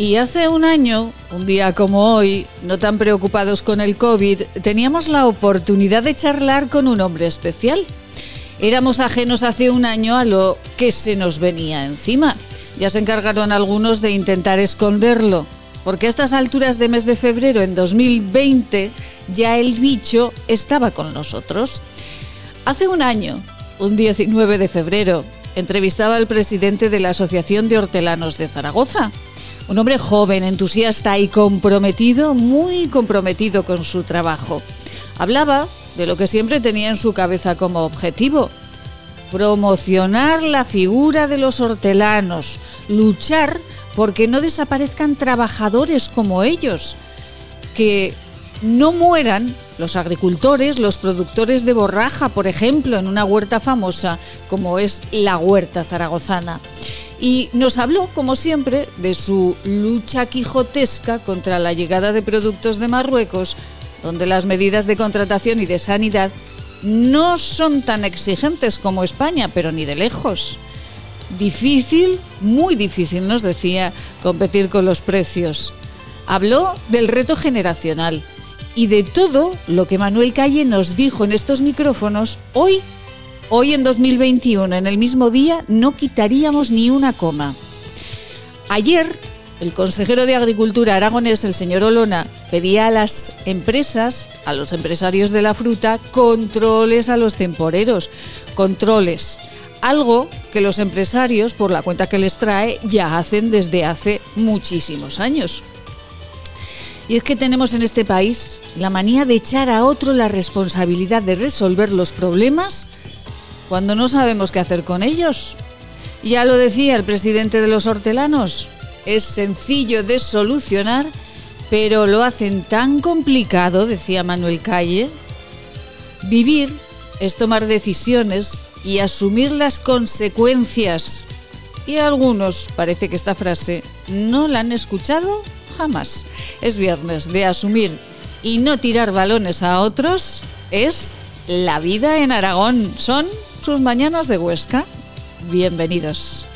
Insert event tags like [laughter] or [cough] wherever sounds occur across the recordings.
Y hace un año, un día como hoy, no tan preocupados con el COVID, teníamos la oportunidad de charlar con un hombre especial. Éramos ajenos hace un año a lo que se nos venía encima. Ya se encargaron algunos de intentar esconderlo, porque a estas alturas de mes de febrero en 2020 ya el bicho estaba con nosotros. Hace un año, un 19 de febrero, entrevistaba al presidente de la Asociación de Hortelanos de Zaragoza, un hombre joven, entusiasta y comprometido, muy comprometido con su trabajo. Hablaba de lo que siempre tenía en su cabeza como objetivo, promocionar la figura de los hortelanos, luchar porque no desaparezcan trabajadores como ellos, que no mueran los agricultores, los productores de borraja, por ejemplo, en una huerta famosa como es la huerta zaragozana. Y nos habló, como siempre, de su lucha quijotesca contra la llegada de productos de Marruecos, donde las medidas de contratación y de sanidad no son tan exigentes como España, pero ni de lejos. Difícil, muy difícil, nos decía, competir con los precios. Habló del reto generacional y de todo lo que Manuel Calle nos dijo en estos micrófonos hoy, hoy en 2021, en el mismo día, no quitaríamos ni una coma. Ayer, el consejero de Agricultura aragonés, el señor Olona, pedía a las empresas, a los empresarios de la fruta, controles a los temporeros, controles. Algo que los empresarios, por la cuenta que les trae, ya hacen desde hace muchísimos años. Y es que tenemos en este país la manía de echar a otro la responsabilidad de resolver los problemas cuando no sabemos qué hacer con ellos. Ya lo decía el presidente de los hortelanos, es sencillo de solucionar, pero lo hacen tan complicado, decía Manuel Calle. Vivir es tomar decisiones y asumir las consecuencias. Y a algunos parece que esta frase no la han escuchado jamás. Es viernes de asumir y no tirar balones a otros. Es la vida en Aragón. Son sus mañanas de Huesca. Bienvenidos.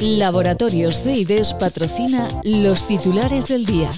Laboratorios CIDES patrocina los titulares del día.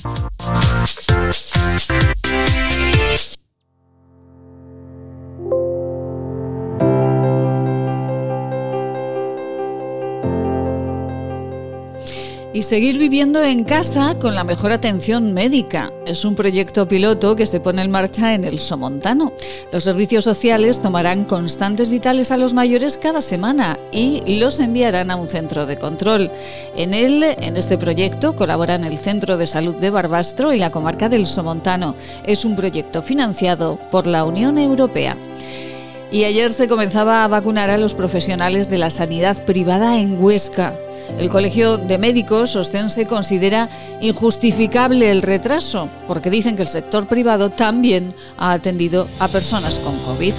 Y seguir viviendo en casa con la mejor atención médica. Es un proyecto piloto que se pone en marcha en el Somontano. Los servicios sociales tomarán constantes vitales a los mayores cada semana y los enviarán a un centro de control. En él, en este proyecto, colaboran el Centro de Salud de Barbastro y la comarca del Somontano. Es un proyecto financiado por la Unión Europea. Y ayer se comenzaba a vacunar a los profesionales de la sanidad privada en Huesca. El Colegio de Médicos Ostense considera injustificable el retraso porque dicen que el sector privado también ha atendido a personas con COVID.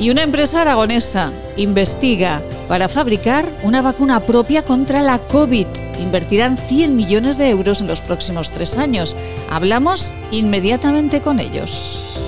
Y una empresa aragonesa investiga para fabricar una vacuna propia contra la COVID. Invertirán 100 millones de euros en los próximos tres años. Hablamos inmediatamente con ellos.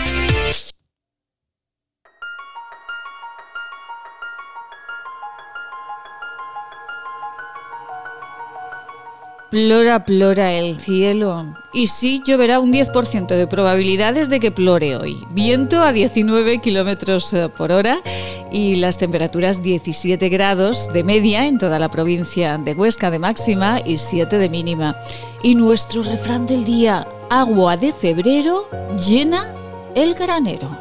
Plora, plora el cielo. Y sí, lloverá un 10% de probabilidades de que plore hoy. Viento a 19 kilómetros eh, por hora y las temperaturas 17 grados de media en toda la provincia de Huesca de máxima y 7 de mínima. Y nuestro refrán del día: agua de febrero llena el granero.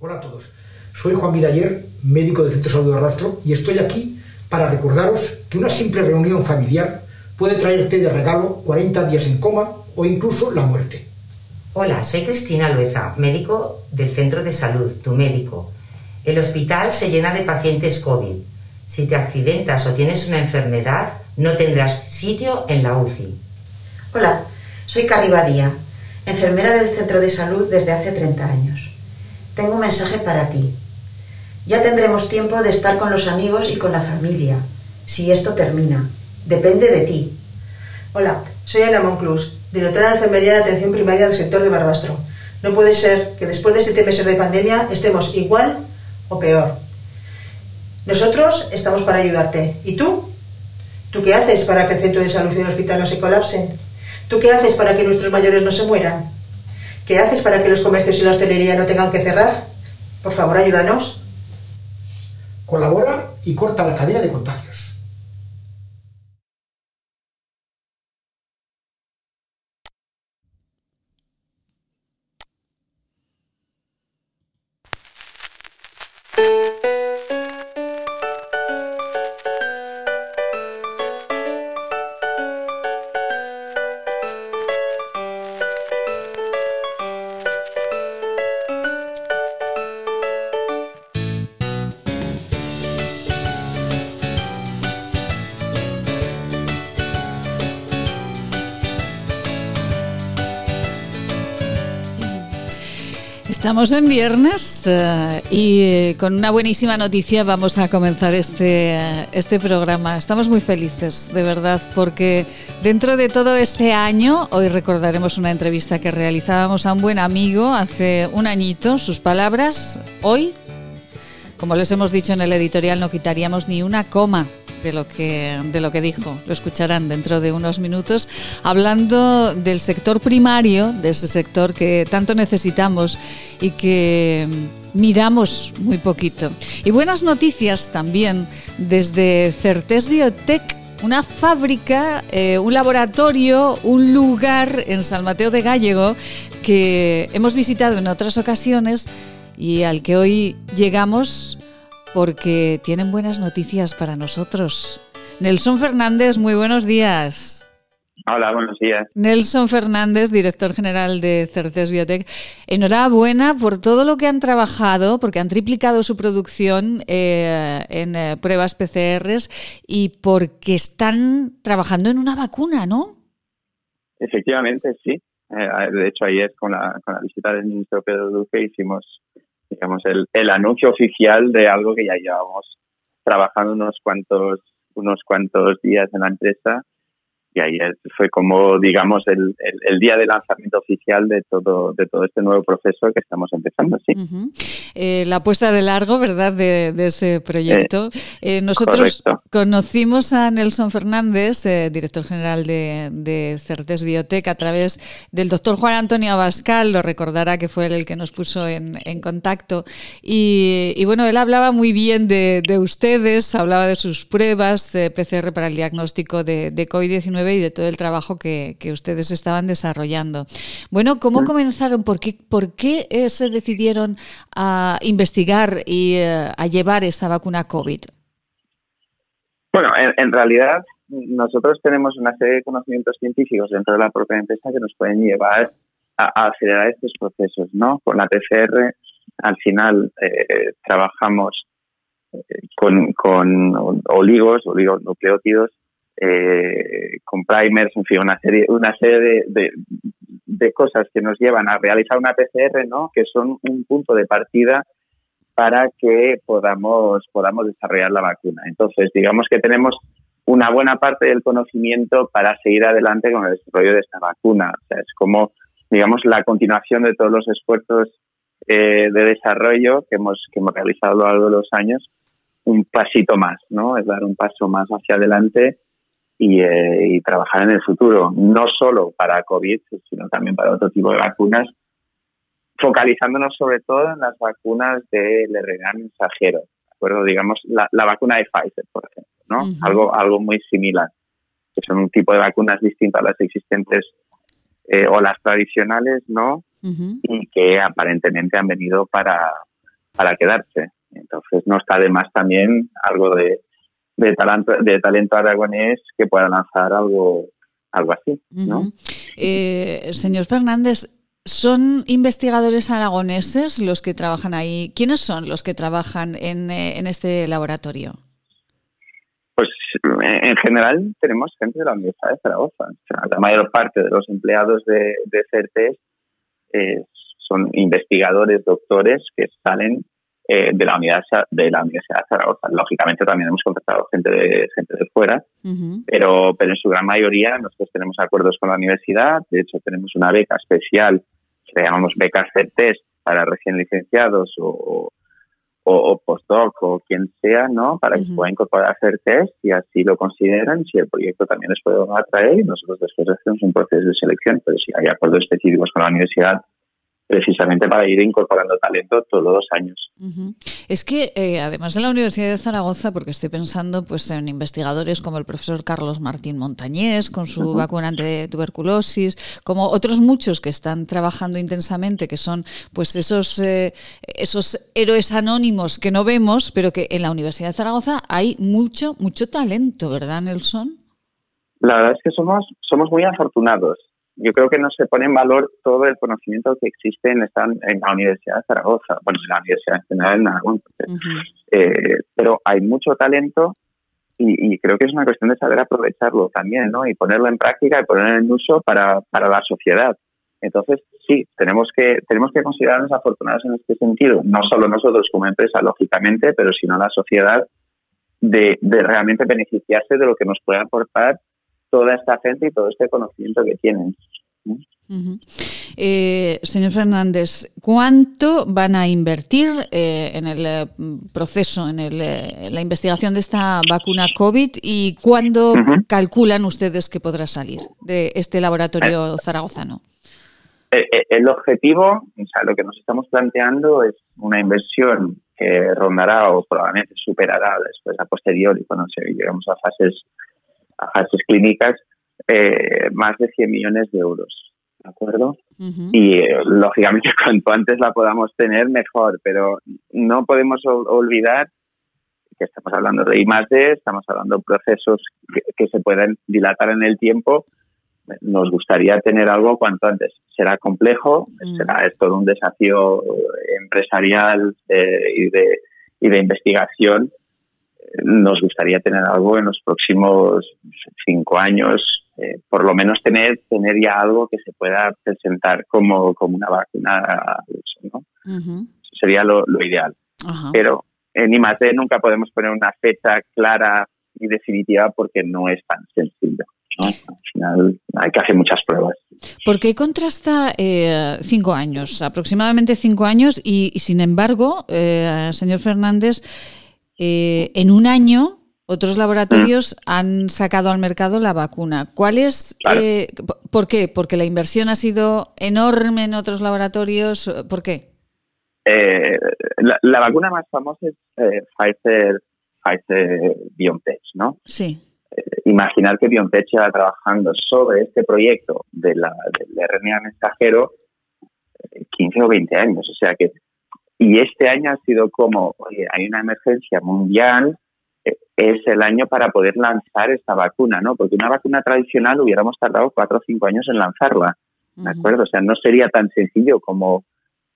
Hola a todos. Soy Juan Vidaller, médico del Centro de Salud de Rastro, y estoy aquí para recordaros que una simple reunión familiar puede traerte de regalo 40 días en coma o incluso la muerte. Hola, soy Cristina Lueza, médico del centro de salud, tu médico. El hospital se llena de pacientes COVID. Si te accidentas o tienes una enfermedad, no tendrás sitio en la UCI. Hola, soy Carri Badía, enfermera del centro de salud desde hace 30 años. Tengo un mensaje para ti. Ya tendremos tiempo de estar con los amigos y con la familia, si esto termina. Depende de ti. Hola, soy Ana Monclus, directora de Enfermería de Atención Primaria del sector de Barbastro. No puede ser que después de siete meses de pandemia estemos igual o peor. Nosotros estamos para ayudarte. ¿Y tú? ¿Tú qué haces para que el centro de salud y el hospital no se colapsen? ¿Tú qué haces para que nuestros mayores no se mueran? ¿Qué haces para que los comercios y la hostelería no tengan que cerrar? Por favor, ayúdanos. Colabora y corta la cadena de contagios. Estamos en viernes eh, y eh, con una buenísima noticia vamos a comenzar este, eh, este programa. Estamos muy felices, de verdad, porque dentro de todo este año, hoy recordaremos una entrevista que realizábamos a un buen amigo hace un añito. Sus palabras, hoy, como les hemos dicho en el editorial, no quitaríamos ni una coma de lo que de lo que dijo. Lo escucharán dentro de unos minutos hablando del sector primario, de ese sector que tanto necesitamos y que miramos muy poquito. Y buenas noticias también desde Certes Biotech una fábrica, eh, un laboratorio, un lugar en San Mateo de Gallego que hemos visitado en otras ocasiones y al que hoy llegamos porque tienen buenas noticias para nosotros. Nelson Fernández, muy buenos días. Hola, buenos días. Nelson Fernández, director general de Certes Biotech. Enhorabuena por todo lo que han trabajado, porque han triplicado su producción eh, en eh, pruebas PCRs y porque están trabajando en una vacuna, ¿no? Efectivamente, sí. Eh, de hecho, ayer con la, con la visita del ministro Pedro Duque hicimos digamos, el, el anuncio oficial de algo que ya llevamos trabajando unos cuantos, unos cuantos días en la empresa y fue como, digamos, el, el, día de lanzamiento oficial de todo, de todo este nuevo proceso que estamos empezando, sí. Eh, la puesta de largo, ¿verdad?, de, ese proyecto. Eh, nosotros conocimos a Nelson Fernández, eh, director general de, de, Certes Biotech, a través del doctor Juan Antonio Abascal, lo recordará que fue él el que nos puso en, en contacto. Y, y, bueno, él hablaba muy bien de, de ustedes, hablaba de sus pruebas de PCR para el diagnóstico de, de COVID-19 y de todo el trabajo que, ustedes estaban desarrollando. Bueno, ¿cómo comenzaron? ¿Por qué, por qué eh, se decidieron a investigar y eh, a llevar esta vacuna COVID? Bueno, en, realidad nosotros tenemos una serie de conocimientos científicos dentro de la propia empresa que nos pueden llevar a, acelerar estos procesos, ¿no? Con la PCR, al final eh, trabajamos con, con oligos, oligonucleótidos, eh, con primers, en fin, una serie, una serie de, de, cosas que nos llevan a realizar una PCR, ¿no? Que son un punto de partida para que podamos, podamos desarrollar la vacuna. Entonces, digamos que tenemos una buena parte del conocimiento para seguir adelante con el desarrollo de esta vacuna. O sea, es como, digamos, la continuación de todos los esfuerzos eh, de desarrollo que hemos, que hemos realizado a lo largo de los años, un pasito más, ¿no? Es dar un paso más hacia adelante eh, y, trabajar en el futuro, no solo para COVID, sino también para otro tipo de vacunas, focalizándonos sobre todo en las vacunas del RNA mensajero, ¿de acuerdo? Digamos, la, vacuna de Pfizer, por ejemplo, ¿no? algo, algo muy similar, que son un tipo de vacunas distintas a las existentes eh, o las tradicionales, ¿no? Y que aparentemente han venido para, para quedarse. Entonces, no está de más también algo de, de talento, de talento aragonés que pueda lanzar algo, algo así. ¿no? Eh, señor Fernández, ¿Son investigadores aragoneses los que trabajan ahí? ¿Quiénes son los que trabajan en, en este laboratorio? Pues en general tenemos gente de la Universidad de Zaragoza. la mayor parte de los empleados de, de CERTES eh, son investigadores, doctores que salen eh, de la unidad de la Universidad de Zaragoza. Lógicamente también hemos contratado gente de gente de fuera, pero pero en su gran mayoría nosotros tenemos acuerdos con la universidad. De hecho tenemos una beca especial que llamamos becas CERTES para recién licenciados o, o, postdoc o quien sea, ¿no? Para que se pueda incorporar a hacer test y así lo consideran si el proyecto también les puede atraer y nosotros después hacemos un proceso de selección, pero si hay acuerdos específicos con la universidad, precisamente para ir incorporando talento todos los años. Es que eh, además de la Universidad de Zaragoza, porque estoy pensando pues en investigadores como el profesor Carlos Martín Montañés con su vacuna de tuberculosis, como otros muchos que están trabajando intensamente, que son pues esos eh, esos héroes anónimos que no vemos, pero que en la Universidad de Zaragoza hay mucho mucho talento, ¿verdad, Nelson? La verdad es que somos somos muy afortunados yo creo que no se pone en valor todo el conocimiento que existe en, en la Universidad de Zaragoza, bueno, en la Universidad en general en Aragón, eh, pero hay mucho talento y, creo que es una cuestión de saber aprovecharlo también, ¿no? Y ponerlo en práctica y ponerlo en uso para, para la sociedad. Entonces, sí, tenemos que, tenemos que considerarnos afortunados en este sentido, no solo nosotros como empresa, lógicamente, pero sino la sociedad de, de realmente beneficiarse de lo que nos puede aportar toda esta gente y todo este conocimiento que tienen. Eh, señor Fernández, ¿cuánto van a invertir eh, en el eh, proceso, en, la investigación de esta vacuna COVID y cuándo calculan ustedes que podrá salir de este laboratorio zaragozano? El, objetivo, o sea, lo que nos estamos planteando es una inversión que rondará o probablemente superará después a posteriori cuando lleguemos a fases a fases clínicas eh, más de 100 millones de euros. ¿De acuerdo? Y eh, lógicamente [laughs] cuanto antes la podamos tener, mejor, pero no podemos olvidar que estamos hablando de I estamos hablando de procesos que, se pueden dilatar en el tiempo. Nos gustaría tener algo cuanto antes. Será complejo, será es todo un desafío empresarial eh, y, de, y de investigación, nos gustaría tener algo en los próximos cinco años, eh, por lo menos tener, tener ya algo que se pueda presentar como, como una vacuna. ¿no? Sería lo, ideal. Pero en IMATE nunca podemos poner una fecha clara y definitiva porque no es tan sencillo. Al final hay que hacer muchas pruebas. ¿Por qué contrasta eh, cinco años, aproximadamente cinco años, y, sin embargo, eh, señor Fernández, eh, en un año otros laboratorios mm. han sacado al mercado la vacuna. ¿Cuál es? Eh, ¿Por qué? ¿Porque la inversión ha sido enorme en otros laboratorios? ¿Por qué? Eh, la, vacuna más famosa es Pfizer, Pfizer BioNTech, ¿no? Sí. imaginar que BioNTech lleva trabajando sobre este proyecto de la, del RNA mensajero 15 o 20 años. O sea que y este año ha sido como, oye, hay una emergencia mundial, eh, es el año para poder lanzar esta vacuna, ¿no? Porque una vacuna tradicional hubiéramos tardado cuatro o cinco años en lanzarla, ¿de acuerdo? O sea, no sería tan sencillo como,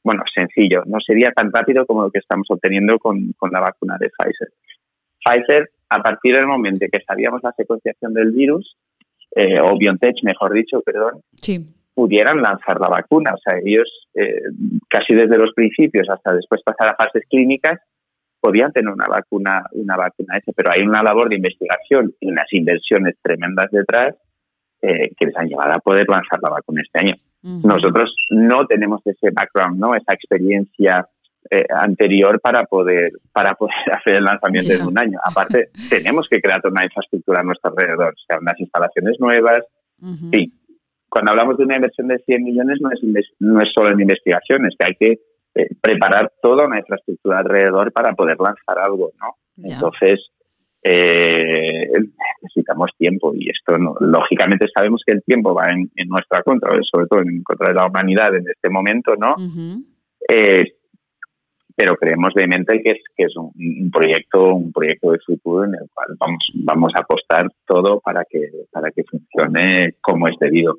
bueno, sencillo, no sería tan rápido como lo que estamos obteniendo con, con la vacuna de Pfizer. Pfizer, a partir del momento que sabíamos la secuenciación del virus, eh, o BioNTech, mejor dicho, perdón, sí pudieran lanzar la vacuna. O sea, ellos eh, casi desde los principios hasta después pasar a fases clínicas podían tener una vacuna, una vacuna esa, pero hay una labor de investigación y unas inversiones tremendas detrás eh, que les han llevado a poder lanzar la vacuna este año. Nosotros no tenemos ese background, no, esa experiencia eh, anterior para poder para poder [laughs] hacer el lanzamiento en un año. Aparte, [laughs] tenemos que crear toda una infraestructura a nuestro alrededor, o sea, unas instalaciones nuevas, sí, cuando hablamos de una inversión de 100 millones no es, no es solo en investigación, es que hay que eh, preparar toda una infraestructura alrededor para poder lanzar algo, ¿no? Entonces, eh, necesitamos tiempo y esto lógicamente sabemos que el tiempo va en, nuestra contra, sobre todo en contra de la humanidad en este momento, ¿no? pero creemos vehemente que es, que es un, proyecto un proyecto de futuro en el cual vamos vamos a apostar todo para que para que funcione como es debido.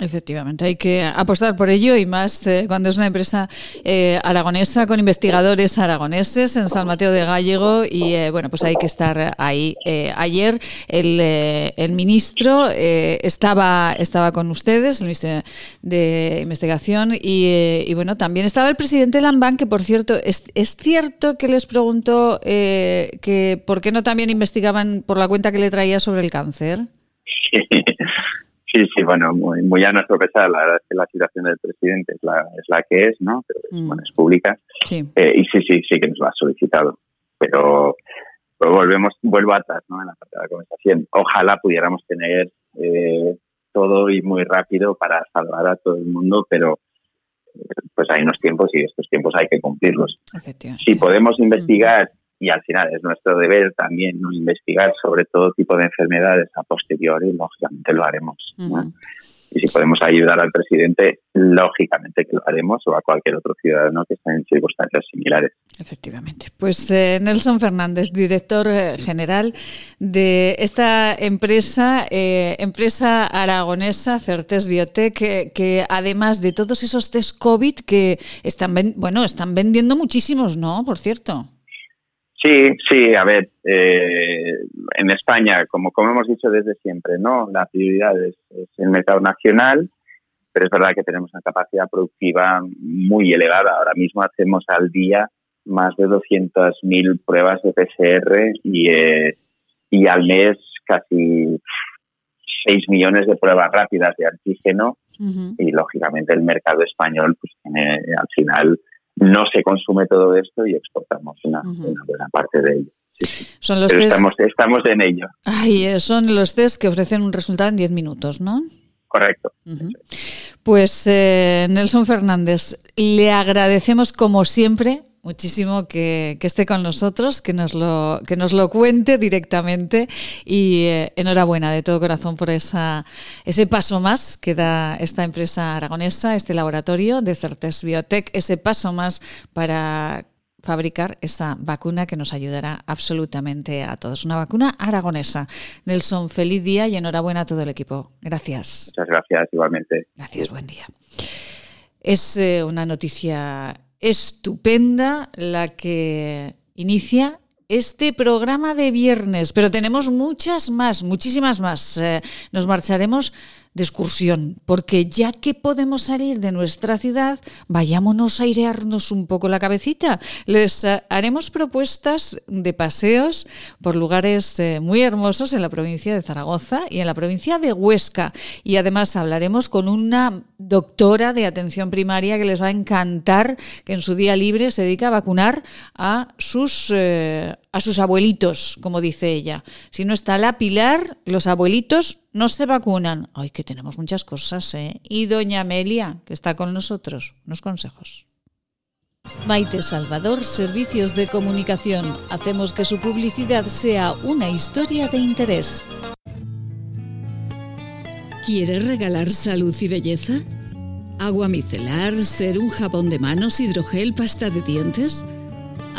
Efectivamente, hay que apostar por ello y más eh, cuando es una empresa eh, aragonesa con investigadores aragoneses en San Mateo de Gallego y eh, bueno, pues hay que estar ahí. ayer el, ministro estaba, estaba con ustedes, el ministro de Investigación y, y, bueno, también estaba el presidente Lambán, que por cierto, es, es cierto que les preguntó que por qué no también investigaban por la cuenta que le traía sobre el cáncer. [laughs] Sí, sí, bueno, muy, muy a nuestro pesar, la verdad es que la situación del presidente es la, es la que es, ¿no? Pero es, mm. bueno, es pública. Eh, y sí, sí, sí que nos lo ha solicitado. Pero, volvemos, vuelvo atrás, ¿no? En la parte de la conversación. Ojalá pudiéramos tener eh, todo y muy rápido para salvar a todo el mundo, pero eh, pues hay unos tiempos y estos tiempos hay que cumplirlos. Si podemos investigar y al final es nuestro deber también investigar sobre todo tipo de enfermedades a posteriori, lógicamente lo haremos. Y si podemos ayudar al presidente, lógicamente que lo haremos o a cualquier otro ciudadano que esté en circunstancias similares. Efectivamente. Pues eh, Nelson Fernández, director eh, general de esta empresa, eh, empresa aragonesa, Certes Biotech, que, que, además de todos esos test COVID que están, bueno, están vendiendo muchísimos, ¿no? Por cierto. Sí, sí, a ver, eh, en España, como, como hemos dicho desde siempre, ¿no? La prioridad es, el mercado nacional, pero es verdad que tenemos una capacidad productiva muy elevada. Ahora mismo hacemos al día más de 200.000 pruebas de PCR y, eh, y al mes casi 6 millones de pruebas rápidas de antígeno y lógicamente el mercado español pues tiene al final no se consume todo esto y exportamos una, buena parte de ello. Son los estamos, estamos en ello. Ay, son los test que ofrecen un resultado en 10 minutos, ¿no? Correcto. Pues eh, Nelson Fernández, le agradecemos como siempre muchísimo que, esté con nosotros, que nos lo, que nos lo cuente directamente y eh, enhorabuena de todo corazón por esa, ese paso más que da esta empresa aragonesa, este laboratorio de Certes Biotech, ese paso más para fabricar esa vacuna que nos ayudará absolutamente a todos. Una vacuna aragonesa. Nelson, feliz día y enhorabuena a todo el equipo. Gracias. Muchas gracias, igualmente. Gracias, buen día. Es eh, una noticia estupenda la que inicia este programa de viernes, pero tenemos muchas más, muchísimas más. Eh, nos marcharemos de excursión, porque ya que podemos salir de nuestra ciudad, vayámonos a airearnos un poco la cabecita. Les eh, haremos propuestas de paseos por lugares eh, muy hermosos en la provincia de Zaragoza y en la provincia de Huesca. Y además hablaremos con una doctora de atención primaria que les va a encantar, que en su día libre se dedica a vacunar a sus, eh, a sus abuelitos, como dice ella. Si no está la Pilar, los abuelitos no se vacunan. Ay, que tenemos muchas cosas, ¿eh? Y doña Amelia, que está con nosotros, unos consejos. Maite Salvador, Servicios de Comunicación. Hacemos que su publicidad sea una historia de interés. ¿Quieres regalar salud y belleza? ¿Agua micelar, ser un jabón de manos, hidrogel, pasta de dientes?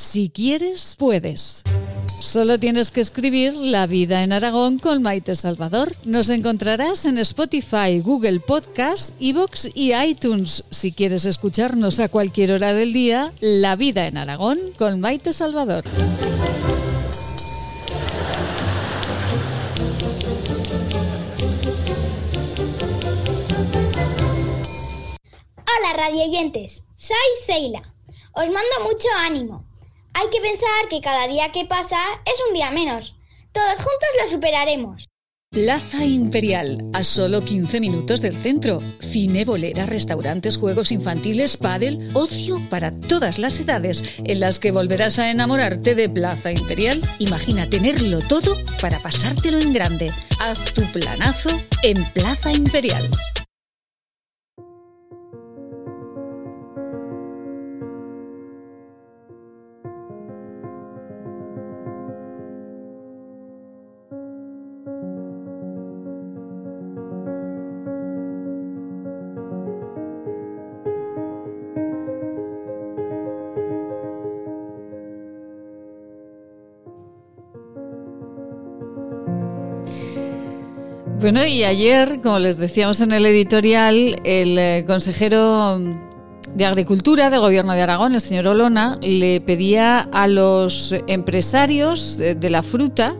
Si quieres, puedes. Solo tienes que escribir La vida en Aragón con Maite Salvador. Nos encontrarás en Spotify, Google Podcast, Evox y iTunes. Si quieres escucharnos a cualquier hora del día, La vida en Aragón con Maite Salvador. Hola radioyentes, soy Seila. Os mando mucho ánimo. Hay que pensar que cada día que pasa es un día menos. Todos juntos lo superaremos. Plaza Imperial, a solo 15 minutos del centro. Cine, bolera, restaurantes, juegos infantiles, pádel, ocio para todas las edades, en las que volverás a enamorarte de Plaza Imperial. Imagina tenerlo todo para pasártelo en grande. Haz tu planazo en Plaza Imperial. Bueno, y ayer, como les decíamos en el editorial, el eh, consejero de Agricultura del Gobierno de Aragón, el señor Olona, le pedía a los empresarios de la fruta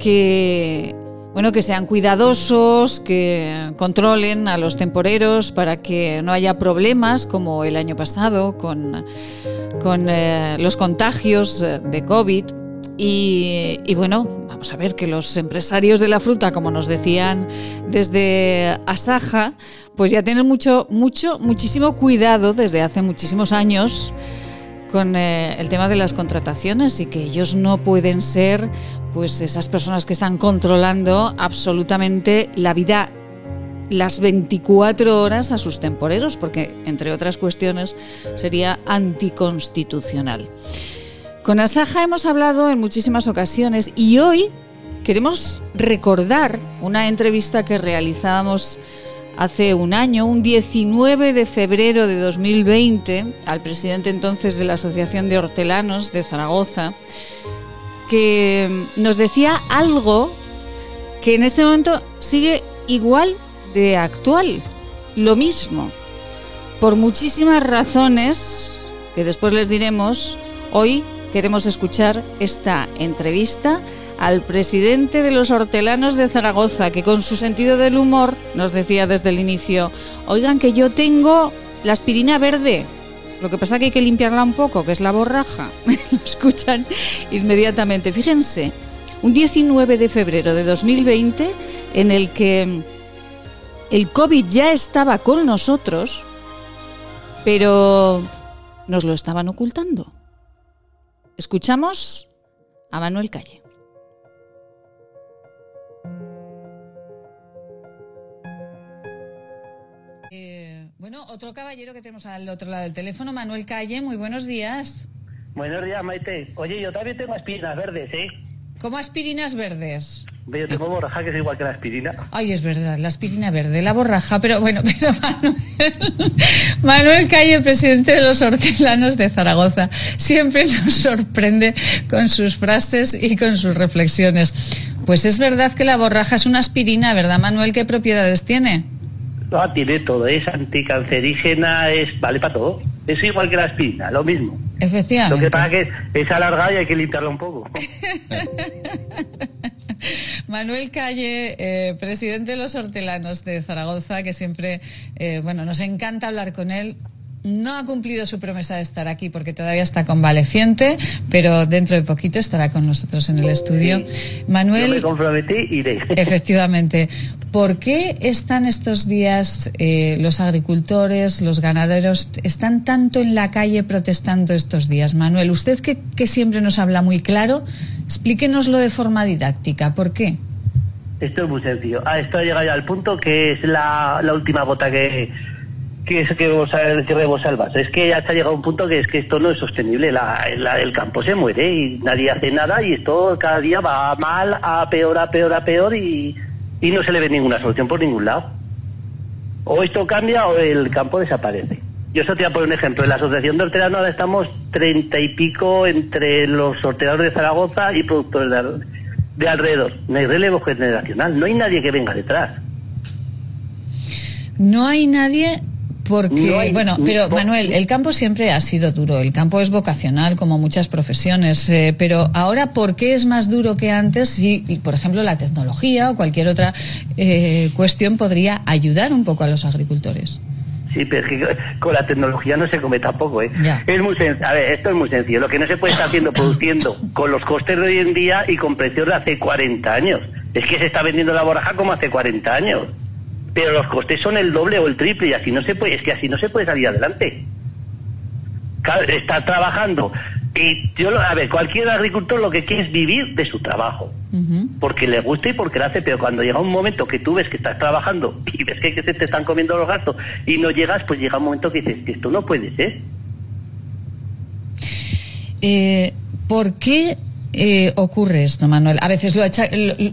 que bueno, que sean cuidadosos, que controlen a los temporeros para que no haya problemas como el año pasado con, con eh, los contagios de COVID. Y, bueno, vamos a ver que los empresarios de la fruta, como nos decían desde Asaja, pues ya tienen mucho, mucho, muchísimo cuidado desde hace muchísimos años con eh, el tema de las contrataciones y que ellos no pueden ser pues esas personas que están controlando absolutamente la vida las 24 horas a sus temporeros, porque entre otras cuestiones sería anticonstitucional. Con Asaja hemos hablado en muchísimas ocasiones y hoy queremos recordar una entrevista que realizábamos hace un año, un 19 de febrero de 2020, al presidente entonces de la Asociación de Hortelanos de Zaragoza, que nos decía algo que en este momento sigue igual de actual, lo mismo. Por muchísimas razones, que después les diremos, hoy queremos escuchar esta entrevista al presidente de los hortelanos de Zaragoza, que con su sentido del humor nos decía desde el inicio, oigan que yo tengo la aspirina verde, lo que pasa que hay que limpiarla un poco, que es la borraja. [laughs] lo escuchan inmediatamente. Fíjense, un 19 de febrero de 2020 en el que el COVID ya estaba con nosotros, pero nos lo estaban ocultando. Escuchamos a Manuel Calle. Eh, bueno, otro caballero que tenemos al otro lado del teléfono, Manuel Calle, muy buenos días. Buenos días, Maite. Oye, yo también tengo aspirinas verdes, ¿eh? ¿Cómo aspirinas verdes? Yo tengo borraja que es igual que la aspirina. Ay, es verdad, la aspirina verde, la borraja, pero bueno, [laughs] pero Manuel, Manuel Calle, presidente de los hortelanos de Zaragoza, siempre nos sorprende con sus frases y con sus reflexiones. Pues es verdad que la borraja es una aspirina, ¿verdad, Manuel? ¿Qué propiedades tiene? No, tiene todo, es anticancerígena, es vale para todo. Es igual que la aspirina, lo mismo. Efectivamente. Lo que pasa es que es alargada y hay que limpiarla un poco. [laughs] Manuel Calle, eh, presidente de los hortelanos de Zaragoza, que siempre, eh, bueno, nos encanta hablar con él. No ha cumplido su promesa de estar aquí porque todavía está convaleciente, pero dentro de poquito estará con nosotros en el estudio. Manuel. Yo me iré. [laughs] Efectivamente. ¿Por qué están estos días eh, los agricultores, los ganaderos, están tanto en la calle protestando estos días? Manuel, usted que, que siempre nos habla muy claro, explíquenoslo de forma didáctica. ¿Por qué? Esto es muy sencillo. Ah, esto ha llegado ya al punto que es la, la última gota que, que que, vos, que rebosa el vaso. Es que ya está llegado un punto que es que esto no es sostenible. La, el campo se muere y nadie hace nada y esto cada día va mal, a peor, a peor, a peor y, y no se le ve ninguna solución por ningún lado. O esto cambia o el campo desaparece. Yo solo te voy a poner un ejemplo. En la Asociación de Hortelanos ahora estamos treinta y pico entre los hortelanos de Zaragoza y productores de, de alrededor. No hay relevo generacional, no hay nadie que venga detrás. No hay nadie porque, No hay- bueno, pero Manuel, el campo siempre ha sido duro, el campo es vocacional como muchas profesiones, eh, pero ahora, ¿por qué es más duro que antes si, por ejemplo, la tecnología o cualquier otra eh, cuestión podría ayudar un poco a los agricultores? Sí, pero es que con la tecnología no se come tampoco, ¿eh? Ya. Es muy sen- A ver, esto es muy sencillo. Lo que no se puede estar haciendo produciendo con los costes de hoy en día y con precios de hace 40 años. Es que se está vendiendo la borraja como hace 40 años. Pero los costes son el doble o el triple y así no se puede, es que así no se puede salir adelante. Claro, está trabajando. Y yo, lo- a ver, cualquier agricultor lo que quiere es vivir de su trabajo porque le gusta y porque lo hace, pero cuando llega un momento que tú ves que estás trabajando [laughs] y ves que, que te están comiendo los gastos y no llegas, pues llega un momento que dices, esto no puede ser. Eh, ¿Por qué eh, ocurre esto, Manuel? A veces lo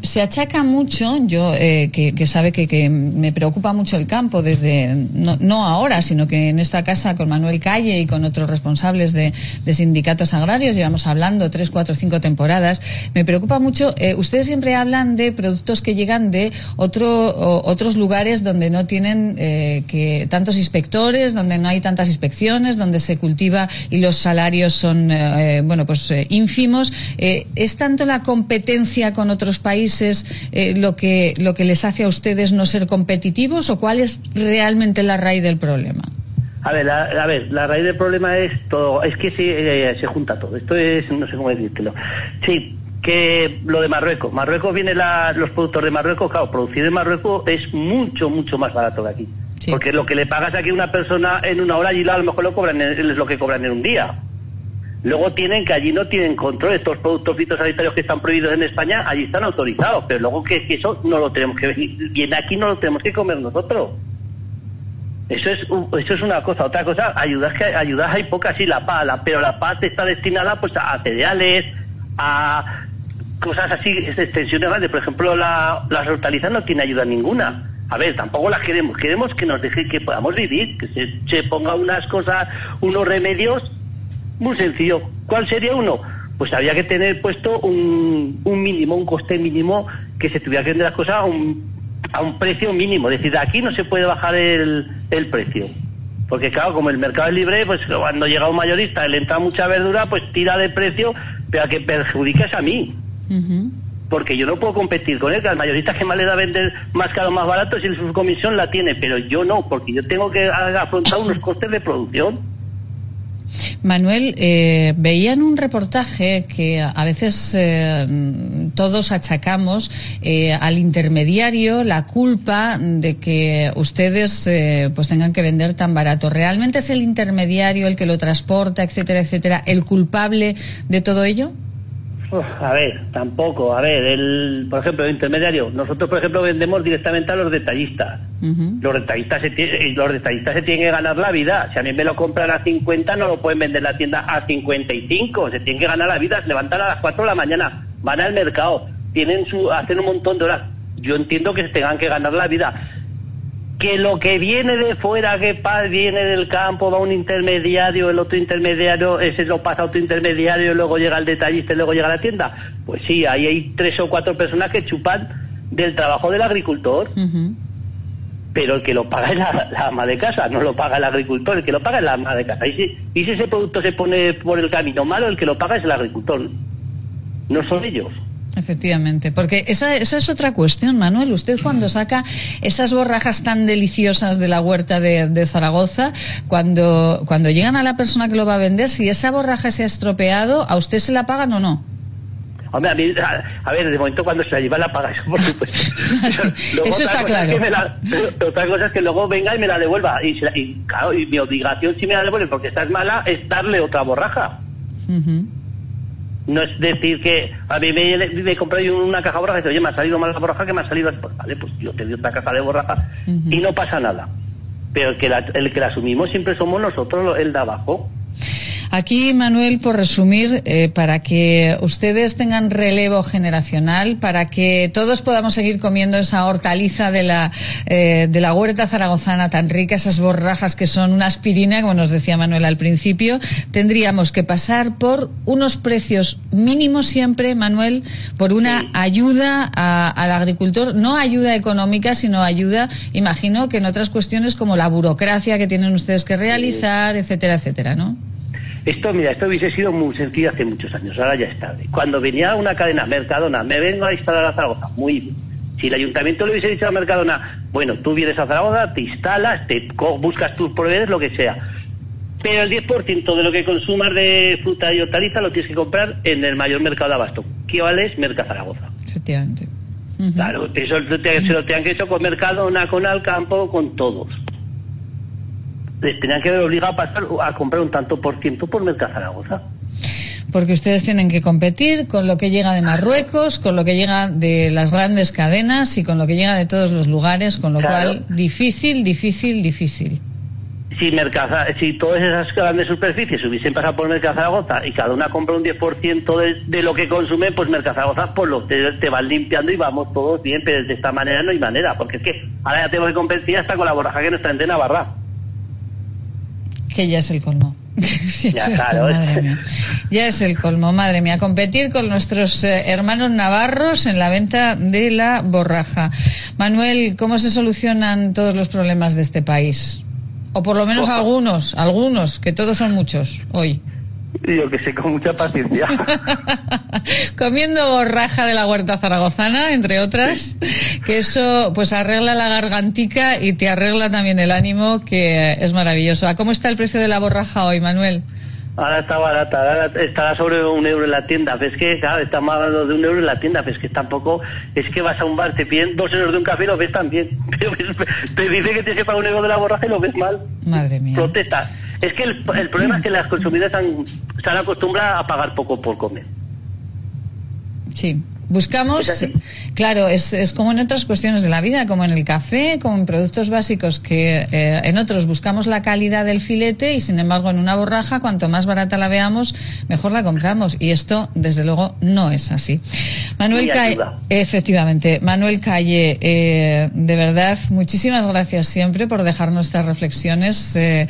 se achaca mucho, yo eh, que, que sabe que, que me preocupa mucho el campo desde, no, no ahora, sino que en esta casa con Manuel Calle y con otros responsables de, sindicatos agrarios, llevamos hablando tres, cuatro, cinco temporadas, me preocupa mucho, eh, ustedes siempre hablan de productos que llegan de otro, o- otros lugares donde no tienen eh, que tantos inspectores, donde no hay tantas inspecciones, donde se cultiva y los salarios son, eh, bueno, pues ínfimos. Eh, ¿Es tanto la competencia con otros países eh, lo, que, lo que les hace a ustedes no ser competitivos o cuál es realmente la raíz del problema? A ver, la, a ver, la raíz del problema es todo, es que se, eh, se junta todo. Esto es, no sé cómo decírtelo. Sí, que lo de Marruecos. Marruecos viene la, los productos de Marruecos, claro, producir en Marruecos es mucho, mucho más barato que aquí. Sí. Porque lo que le pagas aquí a una persona en una hora, allí a lo mejor lo cobran es lo que cobran en un día. Luego tienen que allí no tienen control. Estos productos fitosanitarios que están prohibidos en España, allí están autorizados. Pero luego que, que eso no lo tenemos que viene aquí no lo tenemos que comer nosotros. Eso es eso es una cosa. Otra cosa, ayudas que ayudas hay pocas sí la PA, la- pero la PA está destinada pues a cereales, a cosas así, extensiones grandes. Por ejemplo, la, las hortalizas no tiene ayuda ninguna. A ver, tampoco las queremos. Queremos que nos deje que podamos vivir, que se, se ponga unas cosas, unos remedios muy sencillo. ¿Cuál sería uno? Pues había que tener puesto un, un mínimo, un coste mínimo, que se tuviera que vender las cosas a un, a un precio mínimo. Es decir, de aquí no se puede bajar el, el precio. Porque claro, como el mercado es libre, pues cuando llega un mayorista y le entra mucha verdura, pues tira de precio, pero a que perjudica es a mí. Porque yo no puedo competir con él, que al mayorista que más le da a vender más caro, más barato, si su comisión la tiene, pero yo no, porque yo tengo que afrontar unos costes de producción. Manuel, eh, veía en un reportaje que a veces eh, todos achacamos eh, al intermediario la culpa de que ustedes eh, pues tengan que vender tan barato. ¿Realmente es el intermediario el que lo transporta, etcétera, etcétera, el culpable de todo ello? Uf, a ver, tampoco. A ver, el, por ejemplo, el intermediario. Nosotros, por ejemplo, vendemos directamente a los detallistas. Los detallistas, se tie- los detallistas se tienen que ganar la vida. Si a mí me lo compran a 50, no lo pueden vender en la tienda a 55. Se tienen que ganar la vida. Se levantan a las 4 de la mañana, van al mercado, tienen su, hacen un montón de horas. Yo entiendo que se tengan que ganar la vida. Que lo que viene de fuera, que viene del campo, va un intermediario, el otro intermediario, ese lo pasa a otro intermediario, y luego llega el detallista y luego llega a la tienda. Pues sí, ahí hay tres o cuatro personas que chupan del trabajo del agricultor pero el que lo paga es la, la ama de casa, no lo paga el agricultor, el que lo paga es la ama de casa. Y si, y si ese producto se pone por el camino malo, el que lo paga es el agricultor, no son ellos. Efectivamente, porque esa, esa es otra cuestión, Manuel. Usted cuando saca esas borrajas tan deliciosas de la huerta de, de Zaragoza, cuando, cuando llegan a la persona que lo va a vender, si esa borraja se ha estropeado, ¿a usted se la pagan o no? Hombre, a, mí, a, a ver, de momento cuando se la lleva la paga, eso [laughs] por supuesto. [laughs] Luego Eso está es claro. que la- otra cosa es que luego venga y me la devuelva. Y, claro, y mi obligación si me la devuelve porque esta es mala es darle otra borraja. No es decir que a mí me, me una caja de borraja y dice, oye, me ha salido mal la borraja, que me ha salido. Pues vale, pues yo te doy otra caja de borraja y no pasa nada. Pero el que, la, el que la asumimos siempre somos nosotros, el de abajo. Aquí, Manuel, por resumir, eh, para que ustedes tengan relevo generacional, para que todos podamos seguir comiendo esa hortaliza de la, eh, de la huerta zaragozana tan rica, esas borrajas que son una aspirina, como nos decía Manuel al principio, tendríamos que pasar por unos precios mínimos siempre, Manuel, por una ayuda al agricultor, no ayuda económica, sino ayuda, imagino que en otras cuestiones como la burocracia que tienen ustedes que realizar, etcétera, etcétera, ¿no? Esto, mira, esto hubiese sido muy sencillo hace muchos años, ahora ya es tarde. Cuando venía una cadena Mercadona, me vengo a instalar a Zaragoza, muy bien. Si el ayuntamiento le hubiese dicho a Mercadona, bueno, tú vienes a Zaragoza, te instalas, te buscas tus proveedores, lo que sea. Pero el 10% de lo que consumas de fruta y hortaliza lo tienes que comprar en el mayor mercado de abasto, que vale es Merca Zaragoza. Efectivamente. Claro, eso se lo tenían que hecho con Mercadona, con Alcampo, con todos les tenían que haber obligado a pasar a comprar un tanto por ciento por Mercado Zaragoza. Porque ustedes tienen que competir con lo que llega de Marruecos, con lo que llega de las grandes cadenas y con lo que llega de todos los lugares, con lo cual difícil, difícil, difícil. Si, Mercaza, si todas esas grandes superficies hubiesen pasado por Mercado Zaragoza y cada una compra un 10% de, de lo que consume, pues Mercado Zaragoza pues lo, te, te, van limpiando y vamos todos bien, pero de esta manera no hay manera, porque es que ahora ya tengo que competir hasta con la borraja que nos traen de Navarra que ya es el colmo. [laughs] ya, claro. Ya es el colmo, madre mía. Competir con nuestros eh, hermanos navarros en la venta de la borraja. Manuel, ¿cómo se solucionan todos los problemas de este país? O por lo menos algunos, algunos, que todos son muchos hoy. Yo que sé, con mucha paciencia. [laughs] Comiendo borraja de la huerta zaragozana, entre otras, que eso pues arregla la gargantica y te arregla también el ánimo, que es maravilloso. ¿Cómo está el precio de la borraja hoy, Manuel? Ahora está barata, ahora estará sobre un euro en la tienda. Ves que, claro, estamos hablando de un euro en la tienda, ves que tampoco, es que vas a un bar, te piden dos euros de un café y lo ves también. [laughs] te dice que tienes que pagar un euro de la borraja y lo ves mal. Madre mía. Protesta. Es que el, problema es que las consumidoras han, se han acostumbrado a pagar poco por comer. Sí. Buscamos, claro, es, es, como en otras cuestiones de la vida, como en el café, como en productos básicos, que eh, en otros buscamos la calidad del filete y sin embargo en una borraja, cuanto más barata la veamos, mejor la compramos. Y esto, desde luego, no es así. Manuel Calle, efectivamente, Manuel Calle, eh, de verdad, muchísimas gracias siempre por dejarnos estas reflexiones eh,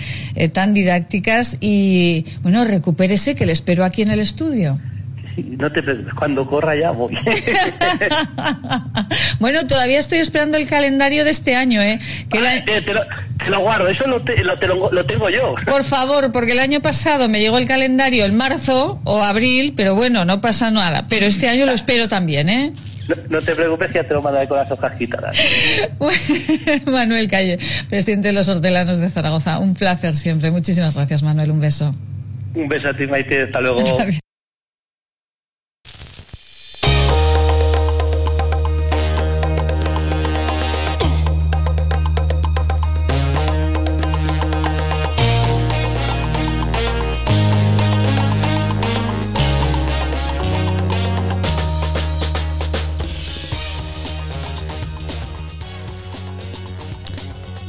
tan didácticas y, bueno, recupérese que le espero aquí en el estudio no te cuando corra ya voy. [laughs] bueno, todavía estoy esperando el calendario de este año, ¿eh? Que eh, te, lo, guardo, eso lo, lo, tengo yo. Por favor, porque el año pasado me llegó el calendario en marzo o abril, pero bueno, no pasa nada. Pero este año lo espero también, ¿eh? No, te preocupes, ya te lo mandaré con las hojas quitadas. [laughs] Manuel Calle, presidente de los hortelanos de Zaragoza. Un placer siempre. Muchísimas gracias, Manuel. Un beso. Un beso a ti, Maite. Hasta luego. [laughs]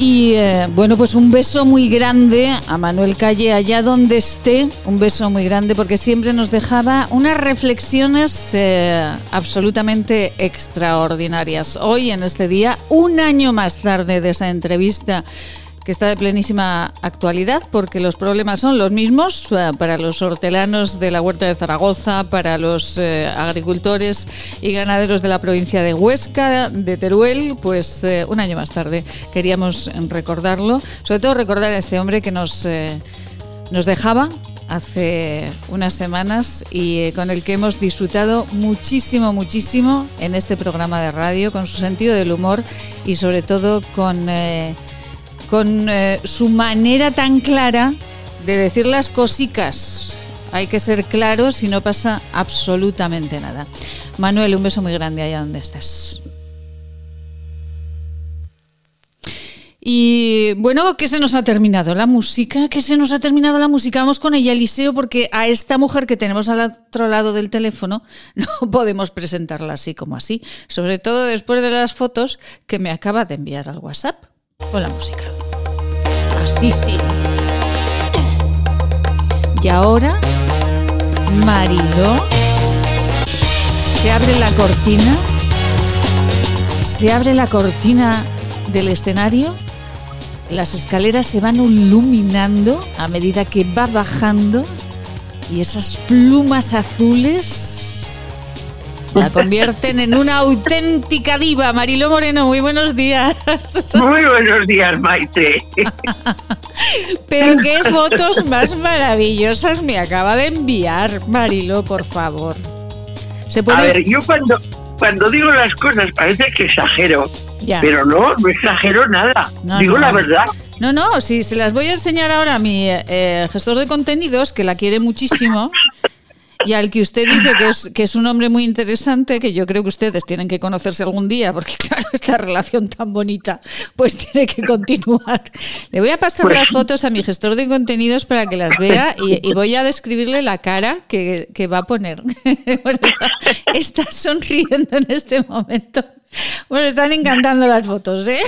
Y eh, bueno, pues un beso muy grande a Manuel Calle, allá donde esté, un beso muy grande porque siempre nos dejaba unas reflexiones eh, absolutamente extraordinarias. Hoy, en este día, un año más tarde de esa entrevista que está de plenísima actualidad porque los problemas son los mismos eh, para los hortelanos de la Huerta de Zaragoza, para los eh, agricultores y ganaderos de la provincia de Huesca, de Teruel, pues eh, un año más tarde queríamos recordarlo, sobre todo recordar a este hombre que nos, nos dejaba hace unas semanas y con el que hemos disfrutado muchísimo, muchísimo en este programa de radio, con su sentido del humor y sobre todo con con eh, su manera tan clara de decir las cosicas. Hay que ser claros y no pasa absolutamente nada. Manuel, un beso muy grande allá donde estás. Y bueno, ¿qué se nos ha terminado? La música, ¿qué se nos ha terminado la música? Vamos con ella, Eliseo, porque a esta mujer que tenemos al otro lado del teléfono [laughs] no podemos presentarla así como así, sobre todo después de las fotos que me acaba de enviar al WhatsApp con la música. Así sí. Y ahora, Mariló, se abre la cortina, se abre la cortina del escenario, las escaleras se van iluminando a medida que va bajando y esas plumas azules la convierten en una auténtica diva. Marilo Moreno, muy buenos días. Muy buenos días, Maite. Pero qué fotos más maravillosas me acaba de enviar, Marilo, por favor. ¿Se puede... A ver, yo cuando, cuando digo las cosas parece que exagero. Pero no, no exagero nada. digo la verdad. No, no, sí, se las voy a enseñar ahora a mi eh, gestor de contenidos, que la quiere muchísimo. Y al que usted dice que es, que es un hombre muy interesante, que yo creo que ustedes tienen que conocerse algún día, porque [laughs] claro, esta relación tan bonita, pues tiene que continuar. Le voy a pasar las fotos a mi gestor de contenidos para que las vea y, voy a describirle la cara que, va a poner. [laughs] está, sonriendo en este momento. Bueno, están encantando las fotos, ¿eh?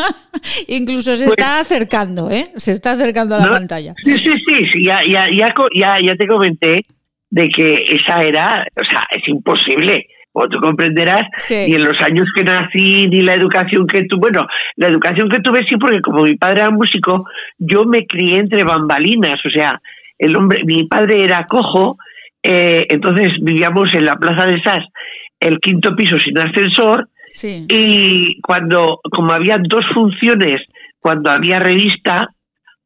[laughs] Incluso se está acercando, ¿eh? Se está acercando a la pantalla. Sí, sí, sí, ya, ya, ya, ya te comenté de que esa era, o sea, es imposible. Como tú comprenderás, ni en los años que nací, ni la educación que tuve, bueno, la educación que tuve sí, porque como mi padre era músico, yo me crié entre bambalinas, o sea, el hombre, mi padre era cojo, eh, entonces vivíamos en la Plaza de Sas, el quinto piso sin ascensor, y cuando, como había dos funciones, cuando había revista,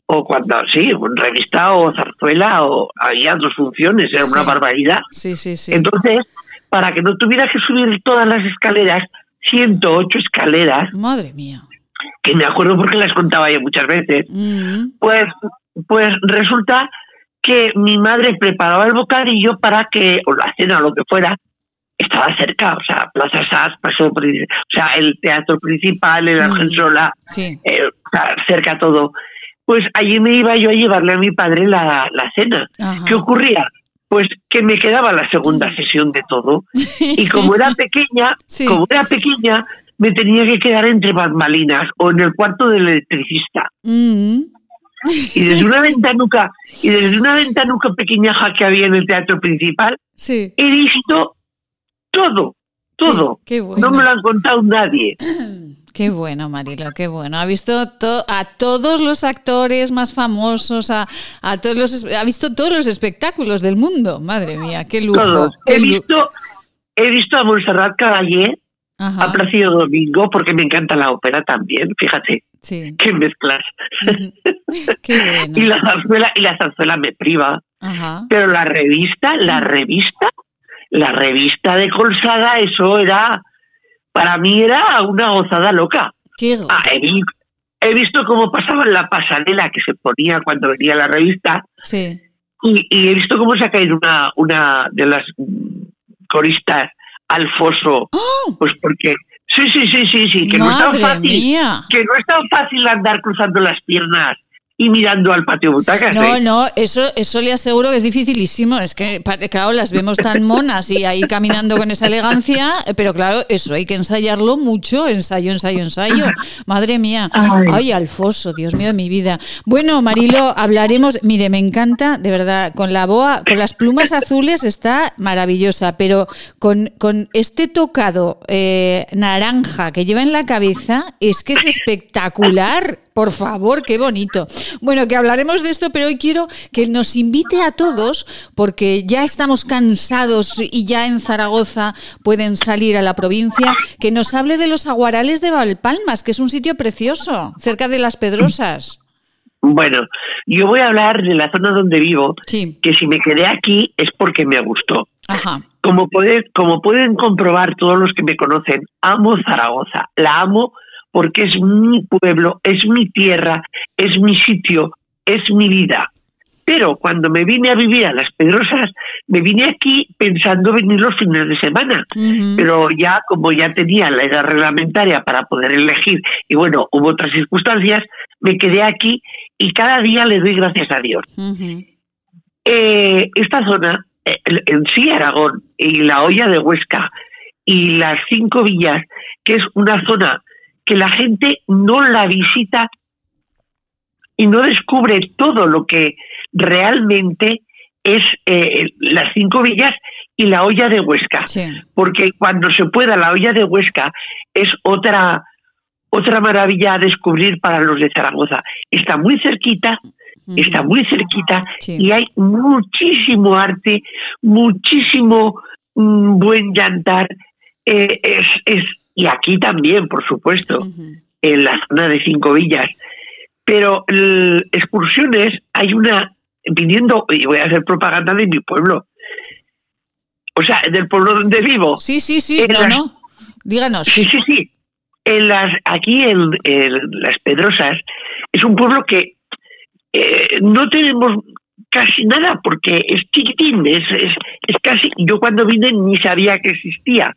o cuando, sí, revista o zarzuela, o había dos funciones, era una barbaridad. Sí, sí, sí. Entonces, para que no tuviera que subir todas las escaleras, 108 escaleras. Madre mía. Que me acuerdo porque las contaba yo muchas veces. Mm. Pues, pues resulta que mi madre preparaba el bocadillo para que, o la cena o lo que fuera, estaba cerca, o sea, Plaza Sas, o sea, el teatro principal, el mm. Argensola, sí. Eh, o sea, cerca todo pues allí me iba yo a llevarle a mi padre la, cena. ¿Qué ocurría? Pues que me quedaba la segunda sesión de todo. [laughs] Y como era pequeña, como era pequeña, me tenía que quedar entre bambalinas o en el cuarto del electricista. Mm. Y desde una [laughs] ventanuca, y desde una ventanuca pequeñaja que había en el teatro principal, he visto todo, todo. No me lo han contado nadie. [clears throat] Qué bueno, Marilo, qué bueno. Ha visto a todos los actores más famosos, a, a, todos los, ha visto todos los espectáculos del mundo. Madre mía, qué lujo. he, visto, he visto a Montserrat Caballé, a Plácido Domingo, porque me encanta la ópera también, fíjate. Sí. Qué mezclas. [laughs] qué bueno. [laughs] y la zarzuela, y la zarzuela me priva. Pero la revista, la revista, la revista de Colsada, eso era para mí era una gozada loca. Ah, he, visto cómo pasaba la pasarela que se ponía cuando venía la revista. Sí. Y, he visto cómo se ha caído una, una de las coristas al foso. ¡Oh! Pues porque. Sí, sí, sí, sí, sí, que no es tan fácil. Que no es tan fácil andar cruzando las piernas y mirando al patio butacas. No, ¿eh? no, eso, eso le aseguro que es dificilísimo. Es que, claro, las vemos tan monas y ahí caminando con esa elegancia, pero claro, eso hay que ensayarlo mucho, ensayo, ensayo, ensayo. Madre mía. Ay, Alfoso, Dios mío de mi vida. Bueno, Marilo, hablaremos. Mire, me encanta, de verdad, con la boa, con las plumas azules está maravillosa, pero con, con este tocado eh, naranja que lleva en la cabeza, es que es espectacular. Por favor, qué bonito. Bueno, que hablaremos de esto, pero hoy quiero que nos invite a todos, porque ya estamos cansados y ya en Zaragoza pueden salir a la provincia, que nos hable de los aguarales de Valpalmas, que es un sitio precioso, cerca de las Pedrosas. Bueno, yo voy a hablar de la zona donde vivo, que si me quedé aquí es porque me gustó. Como, como pueden comprobar todos los que me conocen, amo Zaragoza, la amo porque es mi pueblo, es mi tierra, es mi sitio, es mi vida. Pero cuando me vine a vivir a Las Pedrosas, me vine aquí pensando venir los fines de semana. Pero ya, como ya tenía la edad reglamentaria para poder elegir, y bueno, hubo otras circunstancias, me quedé aquí y cada día le doy gracias a Dios. Eh, esta zona, eh, en sí Aragón, y la olla de Huesca, y las cinco villas, que es una zona que la gente no la visita y no descubre todo lo que realmente es eh, las cinco villas y la olla de Huesca. Porque cuando se pueda, la olla de Huesca es otra, otra maravilla a descubrir para los de Zaragoza. Está muy cerquita, está muy cerquita y hay muchísimo arte, muchísimo mm, buen llantar. Eh, es, es, y aquí también, por supuesto, en la zona de Cinco Villas. Pero excursiones, hay una, viniendo, y voy a hacer propaganda de mi pueblo, o sea, del pueblo donde vivo. Sí, sí, sí, no, no. Díganos. Sí, sí, sí. En las, aquí en, Las Pedrosas es un pueblo que eh, no tenemos casi nada porque es chiquitín, es, es, casi, yo cuando vine ni sabía que existía.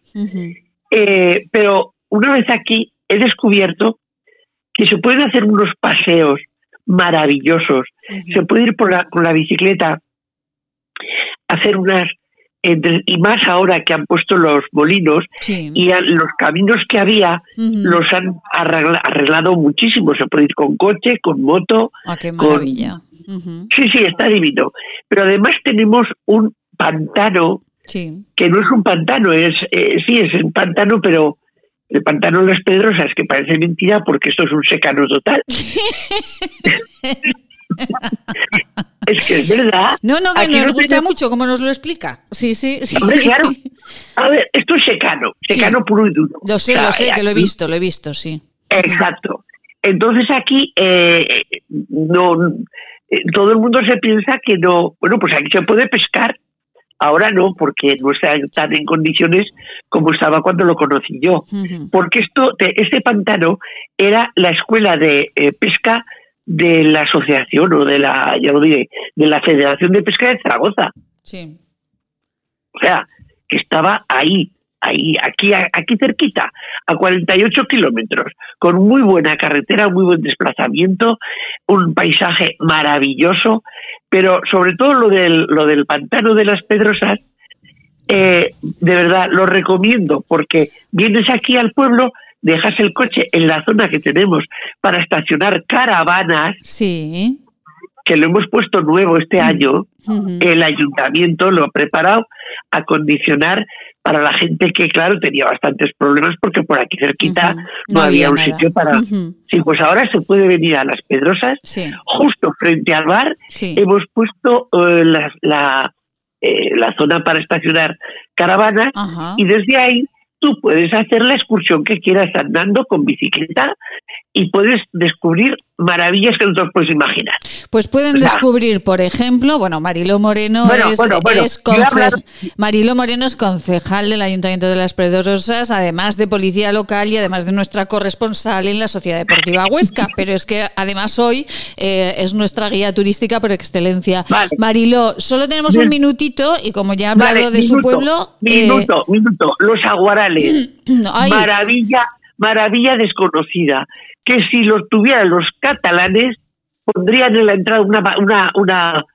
Eh, pero una vez aquí he descubierto que se pueden hacer unos paseos maravillosos, se puede ir por la, con la bicicleta, hacer unas y más ahora que han puesto los molinos y los caminos que había los han arreglado, muchísimo. Se puede ir con coche, con moto. Ah, qué maravilla. Sí, sí, está divino. Pero además tenemos un pantano que no es un pantano, es eh, sí, es un pantano, pero el pantano de las Pedrosas, que parece mentira porque esto es un secano total. [laughs] es que es verdad. No, no, que nos gusta mucho como nos lo explica. Sí, sí, sí. Hombre, claro. [laughs] A ver, esto es secano, secano puro y duro. Lo sé, lo sé, que lo he visto, lo he visto, sí. Exacto. Entonces aquí eh, no eh, todo el mundo se piensa que no, bueno, pues aquí se puede pescar. Ahora no, porque no está tan en condiciones como estaba cuando lo conocí yo. Porque esto, este pantano era la escuela de eh, pesca de la asociación o de la, ya lo diré, de la Federación de Pesca de Zaragoza. Sí. O sea, que estaba ahí, ahí, aquí, aquí cerquita, a 48 kilómetros, con muy buena carretera, muy buen desplazamiento, un paisaje maravilloso, pero sobre todo lo del, lo del pantano de las Pedrosas, eh, de verdad lo recomiendo, porque vienes aquí al pueblo dejas el coche en la zona que tenemos para estacionar caravanas. Sí. Que lo hemos puesto nuevo este año. El ayuntamiento lo ha preparado a condicionar para la gente que, claro, tenía bastantes problemas porque por aquí cerquita no, había, un sitio para... Sí, pues ahora se puede venir a Las Pedrosas, justo frente al bar, hemos puesto eh, la, eh, la, zona para estacionar caravanas y desde ahí tú puedes hacer la excursión que quieras andando con bicicleta y puedes descubrir maravillas que no te puedes imaginar. Pues pueden descubrir, por ejemplo, bueno, Marilo Moreno es, Marilo Moreno es concejal del Ayuntamiento de Las Predorosas, además de policía local y además de nuestra corresponsal en la Sociedad Deportiva Huesca, [laughs] pero es que además hoy eh, es nuestra guía turística por excelencia. Marilo, solo tenemos un minutito y como ya ha hablado de su pueblo... Minuto, eh, minuto, los aguarales. [clears throat] Maravilla, maravilla desconocida que si los tuvieran los catalanes pondrían en la entrada una, una, una,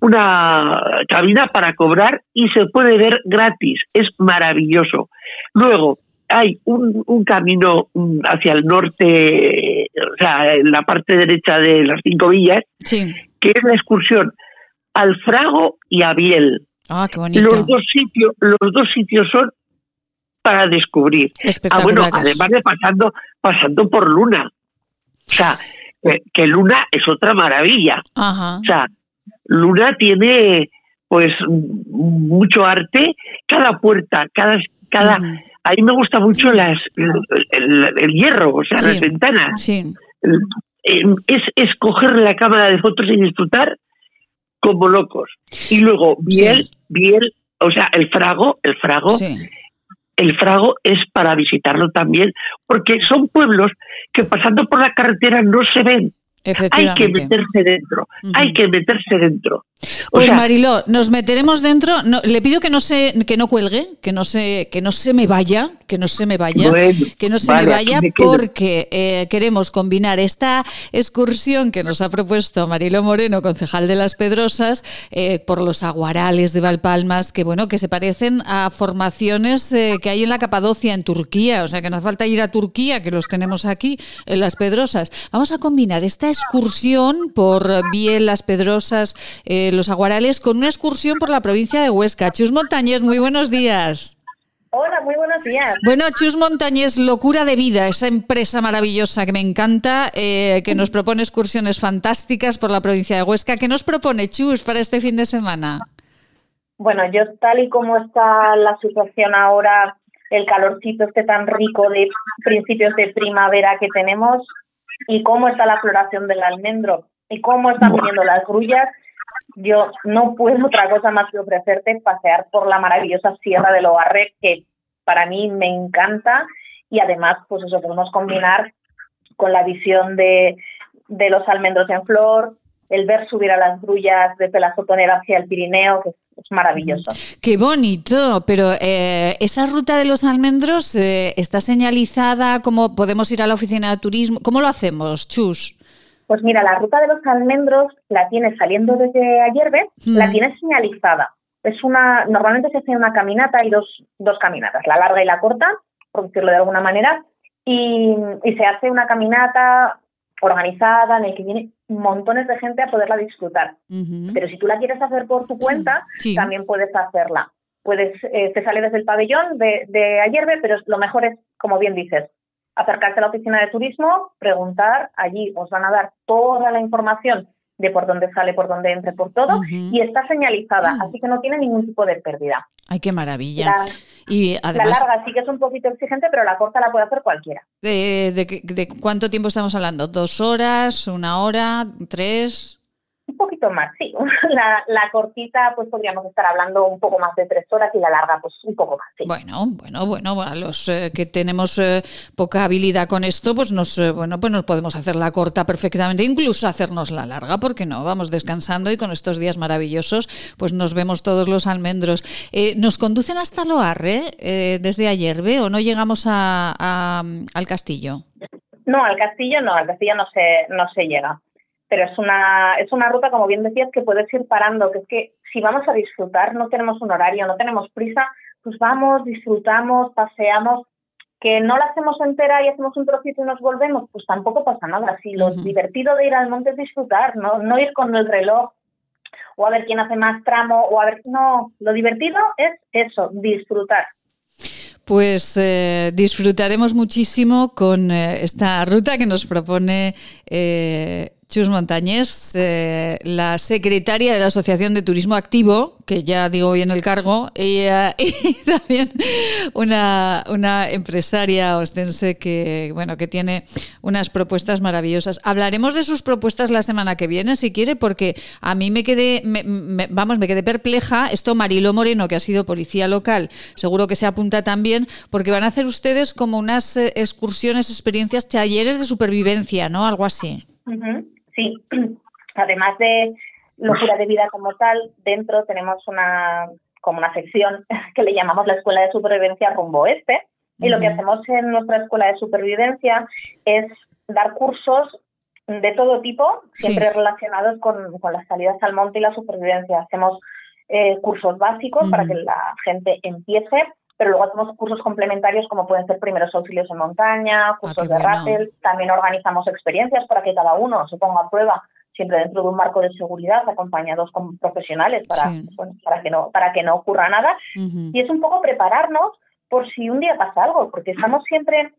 una cabina para cobrar y se puede ver gratis. Es maravilloso. Luego, hay un, un camino mm, hacia el norte, o sea, en la parte derecha de las cinco villas, que es la excursión al Frago y a Biel. Ah, qué bonito. Los dos sitios, los dos sitios son para descubrir. Ah, bueno, además de pasando, pasando por Luna. O sea, que, Luna es otra maravilla. O sea, Luna tiene pues mucho arte, cada puerta, cada cada a mí me gusta mucho las el, hierro, o sea, las ventanas. Sí. Es escoger la cámara de fotos y disfrutar como locos. Y luego Biel, Biel, o sea, el frago, el frago el Frago es para visitarlo también, porque son pueblos que pasando por la carretera no se ven. Hay que meterse dentro, hay que meterse dentro. pues Mariló, nos meteremos dentro. No, le pido que no se, que no cuelgue, que no se, que no se me vaya, que no se me vaya, que no se me vaya, porque eh, queremos combinar esta excursión que nos ha propuesto Mariló Moreno, concejal de las Pedrosas, eh, por los aguarales de Valpalmas, que bueno, que se parecen a formaciones eh, que hay en la Capadocia, en Turquía. O sea que no hace falta ir a Turquía, que los tenemos aquí en las Pedrosas. Vamos a combinar esta excursión por Biel, Las Pedrosas, eh, Los Aguarales, con una excursión por la provincia de Huesca. Chus Montañés, muy buenos días. Hola, muy buenos días. Bueno, Chus Montañés, Locura de Vida, esa empresa maravillosa que me encanta, eh, que nos propone excursiones fantásticas por la provincia de Huesca. ¿Qué nos propone Chus para este fin de semana? Bueno, yo tal y como está la situación ahora, el calorcito este tan rico de principios de primavera que tenemos y cómo está la floración del almendro y cómo están viniendo las grullas, yo no puedo otra cosa más que ofrecerte pasear por la maravillosa Sierra de Loarre, que para mí me encanta y además pues eso podemos combinar con la visión de, de los almendros en flor, el ver subir a las grullas desde la sotonera hacia el Pirineo, que es maravilloso. Qué bonito, pero eh, esa ruta de los almendros eh, está señalizada, ¿cómo podemos ir a la oficina de turismo? ¿Cómo lo hacemos, Chus? Pues mira, la ruta de los almendros la tienes saliendo desde Ayerbe, la tienes señalizada. Es una, normalmente se hace una caminata, hay dos, dos caminatas, la larga y la corta, por decirlo de alguna manera, y, y se hace una caminata organizada en el que viene montones de gente a poderla disfrutar. Pero si tú la quieres hacer por tu cuenta, también puedes hacerla. Puedes, eh, te sale desde el pabellón de, de Ayerbe, pero lo mejor es, como bien dices, acercarse a la oficina de turismo, preguntar, allí os van a dar toda la información de por dónde sale, por dónde entre, por todo, y está señalizada, mm. así que no tiene ningún tipo de pérdida. Ay, qué maravilla. La, y además, la larga sí que es un poquito exigente, pero la corta la puede hacer cualquiera. ¿De, de, de cuánto tiempo estamos hablando? ¿Dos horas? ¿Una hora? ¿Tres? Un poquito más, sí. [laughs] La, la, cortita, pues podríamos estar hablando un poco más de tres horas y la larga, pues un poco más. Sí. Bueno, bueno, bueno, a los eh, que tenemos eh, poca habilidad con esto, pues nos, eh, bueno, pues nos podemos hacer la corta perfectamente, incluso hacernos la larga, porque no, vamos descansando y con estos días maravillosos, pues nos vemos todos los almendros. ¿Nos conducen hasta Loarre desde ayer, ve, o no llegamos a, a, al castillo? No, al castillo no, al castillo no se, no se llega pero es una, es una ruta, como bien decías, que puedes ir parando, que es que si vamos a disfrutar, no tenemos un horario, no tenemos prisa, pues vamos, disfrutamos, paseamos, que no la hacemos entera y hacemos un trocito y nos volvemos, pues tampoco pasa nada. Si lo divertido de ir al monte es disfrutar, no, no ir con el reloj o a ver quién hace más tramo o a ver, no, lo divertido es eso, disfrutar. Pues eh, disfrutaremos muchísimo con eh, esta ruta que nos propone eh, Chus Montañés, eh, la secretaria de la Asociación de Turismo Activo, que ya digo bien el cargo, y, [laughs] y también una, una, empresaria ostense que, bueno, que tiene unas propuestas maravillosas. Hablaremos de sus propuestas la semana que viene, si quiere, porque a mí me quedé, vamos, me quedé perpleja. Esto Marilo Moreno, que ha sido policía local, seguro que se apunta también, porque van a hacer ustedes como unas eh, excursiones, experiencias, talleres de supervivencia, ¿no? Algo así. Sí, [clears throat] además de locura de vida como tal, dentro tenemos una como una sección [laughs] que le llamamos la Escuela de Supervivencia Rumbo Este. Y lo que hacemos en nuestra Escuela de Supervivencia es dar cursos de todo tipo, siempre relacionados con, con, las salidas al monte y la supervivencia. Hacemos eh, cursos básicos para que la gente empiece pero luego hacemos cursos complementarios como pueden ser primeros auxilios en montaña, ah, cursos de rappel, también organizamos experiencias para que cada uno se ponga a prueba siempre dentro de un marco de seguridad acompañados con profesionales para para que no para que no ocurra nada. Y es un poco prepararnos por si un día pasa algo porque estamos siempre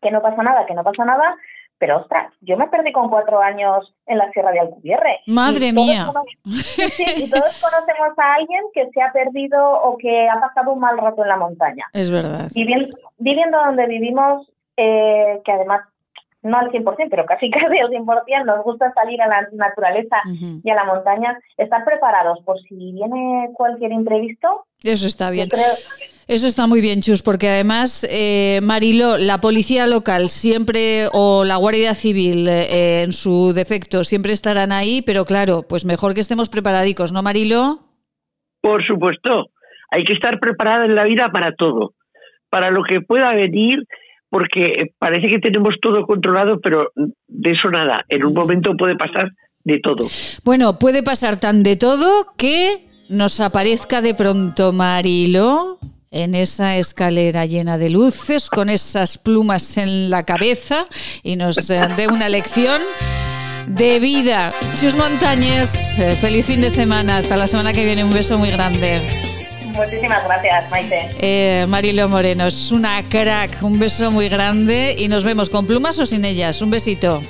que no pasa nada que no pasa nada pero ostras, yo me perdí con cuatro años en la Sierra de Alcubierre. Madre mía. sí, y todos conocemos a alguien que se ha perdido o que ha pasado un mal rato en la montaña. Es verdad. Viviendo, viviendo donde vivimos, eh, que además no al 100%, pero casi [laughs] casi al 100%, nos gusta salir a la naturaleza y a la montaña, estar preparados por si viene cualquier imprevisto. Eso está bien. Eso está muy bien, Chus, porque además, eh, Marilo, la policía local siempre, o la Guardia Civil eh, en su defecto, siempre estarán ahí, pero claro, pues mejor que estemos preparadicos, ¿no, Marilo? Por supuesto, hay que estar preparada en la vida para todo, para lo que pueda venir, porque parece que tenemos todo controlado, pero de eso nada, en un momento puede pasar de todo. Bueno, puede pasar tan de todo que nos aparezca de pronto Marilo en esa escalera llena de luces, con esas plumas en la cabeza y nos eh, dé una lección de vida. Chus Montañez, eh, feliz fin de semana. Hasta la semana que viene. Un beso muy grande. Muchísimas gracias, Maite. Eh, Marilo Moreno, es una crack. Un beso muy grande y nos vemos con plumas o sin ellas. Un besito.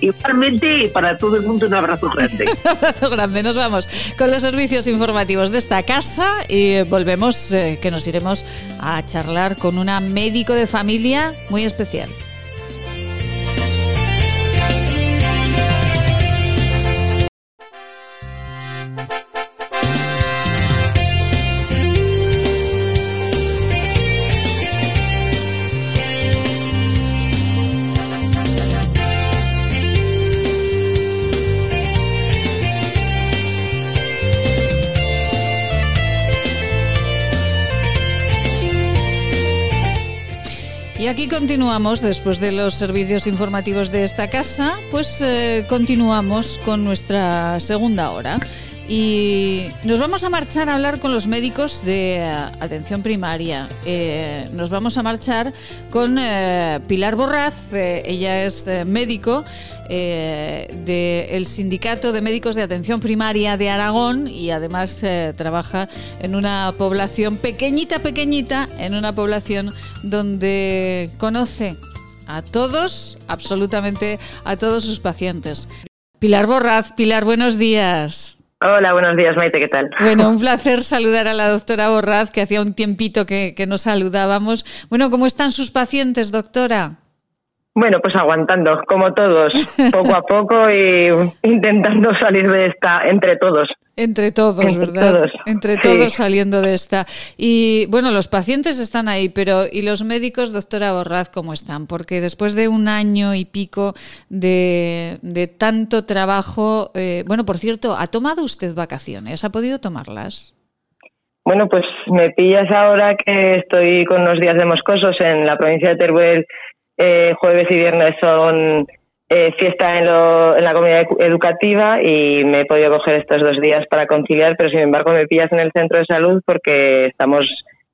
Igualmente, para todo el mundo, un abrazo [laughs] grande. un abrazo grande. Nos vamos con los servicios informativos de esta casa y volvemos, eh, que nos iremos a charlar con una médico de familia muy especial. Aquí continuamos, después de los servicios informativos de esta casa, pues eh, continuamos con nuestra segunda hora. Y nos vamos a marchar a hablar con los médicos de eh, atención primaria. Eh, nos vamos a marchar con eh, Pilar Borraz, ella es médico del Sindicato de Médicos de Atención Primaria de Aragón y además trabaja en una población pequeñita, pequeñita, en una población donde conoce a todos, absolutamente a todos sus pacientes. Pilar Borraz, Pilar, buenos días. Hola, buenos días, Maite, ¿qué tal? Bueno, un placer saludar a la doctora Borraz, que hacía un tiempito que, que nos saludábamos. Bueno, ¿cómo están sus pacientes, doctora? Bueno, pues aguantando, como todos, poco a poco y intentando salir de esta entre todos. Entre todos, ¿verdad? Entre todos saliendo de esta. Y bueno, los pacientes están ahí, pero ¿y los médicos, doctora Borraz, cómo están? Porque después de un año y pico de, tanto trabajo, eh, bueno, por cierto, ¿ha tomado usted vacaciones? ¿Ha podido tomarlas? Bueno, pues me pillas ahora que estoy con unos días de moscosos en la provincia de Teruel eh, jueves y viernes son eh, fiesta en, en, la comunidad educativa y me he podido coger estos dos días para conciliar, pero sin embargo me pillas en el centro de salud porque estamos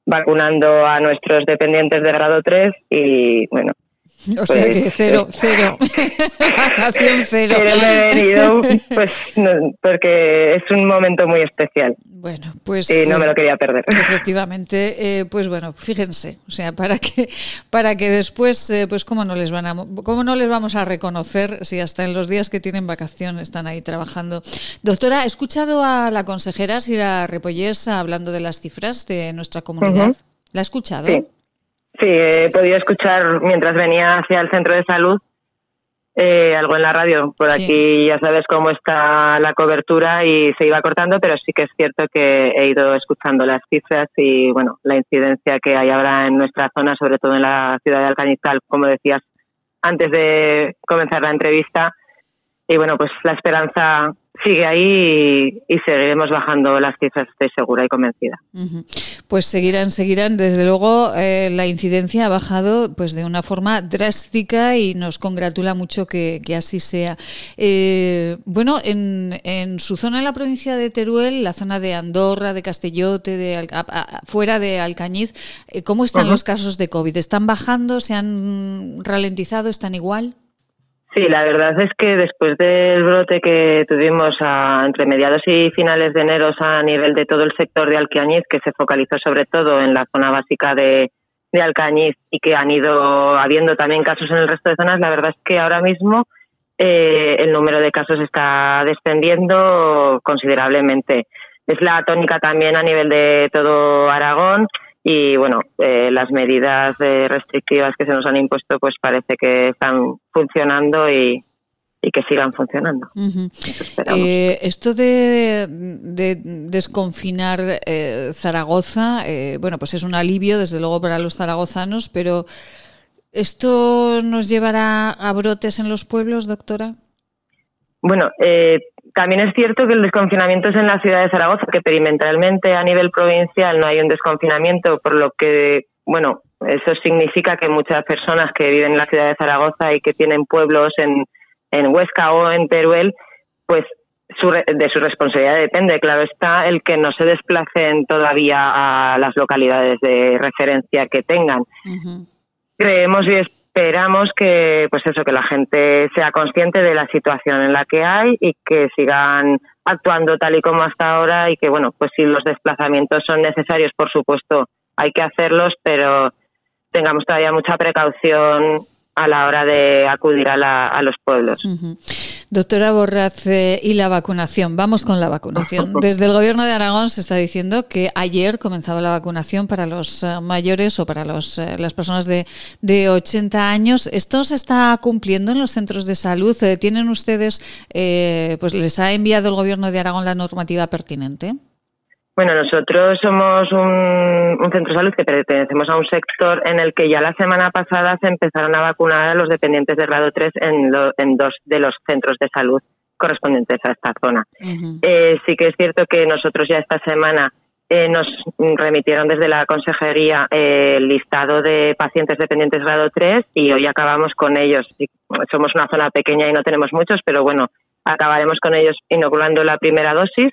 vacunando a nuestros dependientes de grado 3 y bueno, [laughs] o sea que pues, cero, eh, cero. [laughs] Nación cero. Pero me he venido pues, porque es un momento muy especial. Bueno, pues. Y no me lo quería perder. [laughs] Efectivamente, eh, pues bueno, fíjense, o sea, para que, para que después, eh, pues cómo no les van a, cómo no les vamos a reconocer si hasta en los días que tienen vacación están ahí trabajando. Doctora, ¿ha escuchado a la consejera Sira Repollés hablando de las cifras de nuestra comunidad? ¿La ha escuchado? Sí. Sí, he podido escuchar mientras venía hacia el centro de salud eh, algo en la radio. Por aquí ya sabes cómo está la cobertura y se iba cortando, pero sí que es cierto que he ido escuchando las cifras y bueno, la incidencia que hay ahora en nuestra zona, sobre todo en la ciudad de Alcañizal, como decías antes de comenzar la entrevista. Y bueno, pues la esperanza sigue ahí y, seguiremos bajando las cifras, estoy segura y convencida. Pues seguirán, seguirán. Desde luego, eh, la incidencia ha bajado pues de una forma drástica y nos congratula mucho que, así sea. Eh, bueno, en, en, su zona, en la provincia de Teruel, la zona de Andorra, de Castellote, de fuera de Alcañiz, eh, ¿cómo están los casos de COVID? ¿Están bajando? ¿Se han ralentizado? ¿Están igual? Sí, la verdad es que después del brote que tuvimos entre mediados y finales de enero a nivel de todo el sector de Alcañiz, que se focalizó sobre todo en la zona básica de, de Alcañiz y que han ido habiendo también casos en el resto de zonas, la verdad es que ahora mismo eh, el número de casos está descendiendo considerablemente. Es la tónica también a nivel de todo Aragón y bueno, eh, las medidas eh, restrictivas que se nos han impuesto pues parece que están funcionando y, que sigan funcionando. Eh, esto de, desconfinar Zaragoza, bueno, pues es un alivio desde luego para los zaragozanos, pero ¿esto nos llevará a brotes en los pueblos, doctora? Bueno, eh, también es cierto que el desconfinamiento es en la ciudad de Zaragoza, que perimetralmente a nivel provincial no hay un desconfinamiento, por lo que, bueno, eso significa que muchas personas que viven en la ciudad de Zaragoza y que tienen pueblos en, en Huesca o en Teruel, pues de su responsabilidad depende, claro está, el que no se desplacen todavía a las localidades de referencia que tengan. Creemos y esperamos que, pues eso, que la gente sea consciente de la situación en la que hay y que sigan actuando tal y como hasta ahora y que, bueno, pues si los desplazamientos son necesarios, por supuesto, hay que hacerlos, pero tengamos todavía mucha precaución a la hora de acudir a, los pueblos. Doctora Borraz, eh, y la vacunación. Vamos con la vacunación. [laughs] Desde el Gobierno de Aragón se está diciendo que ayer comenzaba la vacunación para los eh, mayores o para los, eh, las personas de, de 80 años. ¿Esto se está cumpliendo en los centros de salud? ¿Tienen ustedes, pues les ha enviado el Gobierno de Aragón la normativa pertinente? Bueno, nosotros somos un, centro de salud que pertenecemos a un sector en el que ya la semana pasada se empezaron a vacunar a los dependientes de grado 3 en, en dos de los centros de salud correspondientes a esta zona. Eh, sí que es cierto que nosotros ya esta semana eh, nos remitieron desde la consejería eh, el listado de pacientes dependientes grado 3 y hoy acabamos con ellos. Somos una zona pequeña y no tenemos muchos, pero bueno, acabaremos con ellos inoculando la primera dosis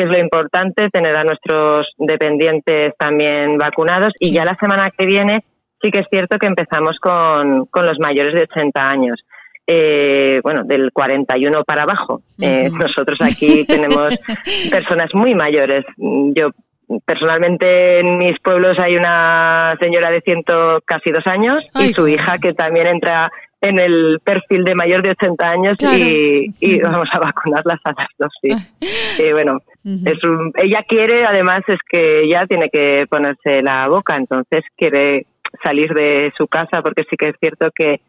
que es lo importante, tener a nuestros dependientes también vacunados. Y ya la semana que viene sí que es cierto que empezamos con, con los mayores de 80 años. Eh, bueno, del 41 para abajo. Eh, nosotros aquí [laughs] tenemos personas muy mayores. Yo personalmente en mis pueblos hay una señora de ciento casi dos años y su hija que también entra en el perfil de mayor de 80 años y, vamos a vacunarlas a las dos, sí. bueno, es ella quiere, además es que ella tiene que ponerse la boca, entonces quiere salir de su casa porque sí que es cierto que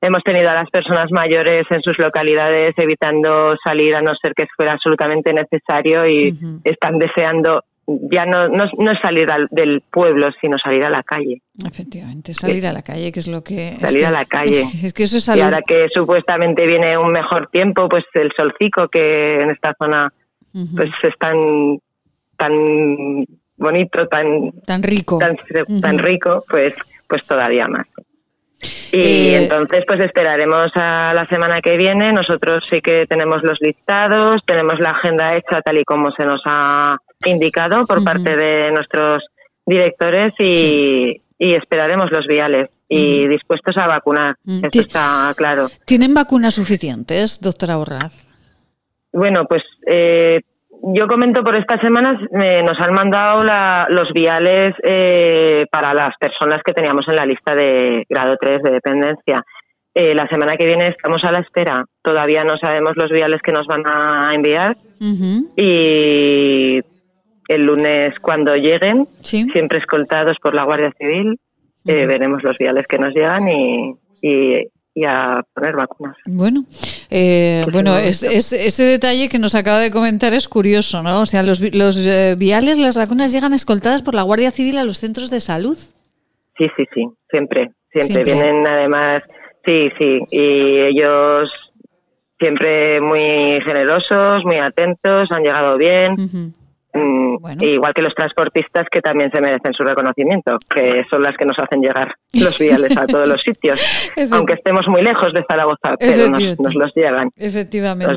hemos tenido a las personas mayores en sus localidades evitando salir a no ser que fuera absolutamente necesario y están deseando ya no, no, no salir del pueblo, sino salir a la calle. Efectivamente, salir a la calle, que es lo que... Salir a la calle. Es, que eso es Y ahora que supuestamente viene un mejor tiempo, pues el solcico que en esta zona pues es tan, tan bonito, tan... Tan rico. Tan, tan rico, pues, pues todavía más. Y eh, entonces, pues esperaremos a la semana que viene. Nosotros sí que tenemos los listados, tenemos la agenda hecha tal y como se nos ha indicado por parte de nuestros directores y, esperaremos los viales y dispuestos a vacunar. Eso está claro. ¿Tienen vacunas suficientes, doctora Borraz? Bueno, pues eh, yo comento por estas semanas, nos han mandado los viales eh, para las personas que teníamos en la lista de grado 3 de dependencia. Eh, la semana que viene estamos a la espera. Todavía no sabemos los viales que nos van a enviar. Y el lunes, cuando lleguen, siempre escoltados por la Guardia Civil, eh, veremos los viales que nos llegan y, y a poner vacunas. Bueno, eh, bueno, es, ese detalle que nos acaba de comentar es curioso, ¿no? O sea, los, los eh, viales, las vacunas llegan escoltadas por la Guardia Civil a los centros de salud. Sí, sí, sí, siempre, siempre, vienen además, sí, sí, y ellos siempre muy generosos, muy atentos, han llegado bien. Mm, igual que los transportistas que también se merecen su reconocimiento, que son las que nos hacen llegar los viales a todos los sitios, [laughs] aunque estemos muy lejos de Zaragoza, pero nos, nos los llegan. Efectivamente.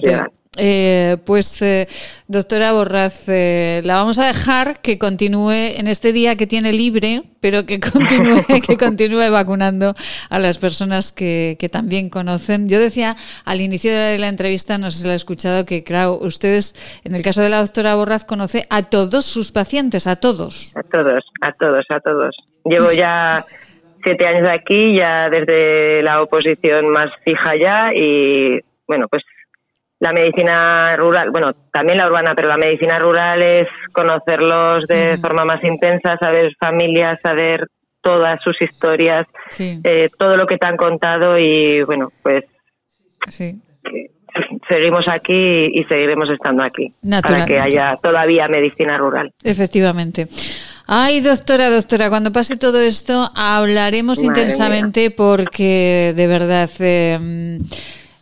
Eh, pues, eh, doctora Borraz, eh, la vamos a dejar que continúe en este día que tiene libre, pero que [laughs] continúe, que continúe vacunando a las personas que, también conocen. Yo decía al inicio de la entrevista, no sé si lo ha escuchado, que claro, ustedes, en el caso de la doctora Borraz, conoce a todos sus pacientes, a todos. A todos, a todos, a todos. Llevo ya siete años aquí, ya desde la oposición más fija ya, y bueno, pues la medicina rural, bueno, también la urbana, pero la medicina rural es conocerlos de forma más intensa, saber familias, saber todas sus historias, eh, todo lo que te han contado y bueno, pues seguimos aquí y seguiremos estando aquí para que haya todavía medicina rural. Efectivamente. Ay, doctora, doctora, cuando pase todo esto hablaremos intensamente porque de verdad... Eh,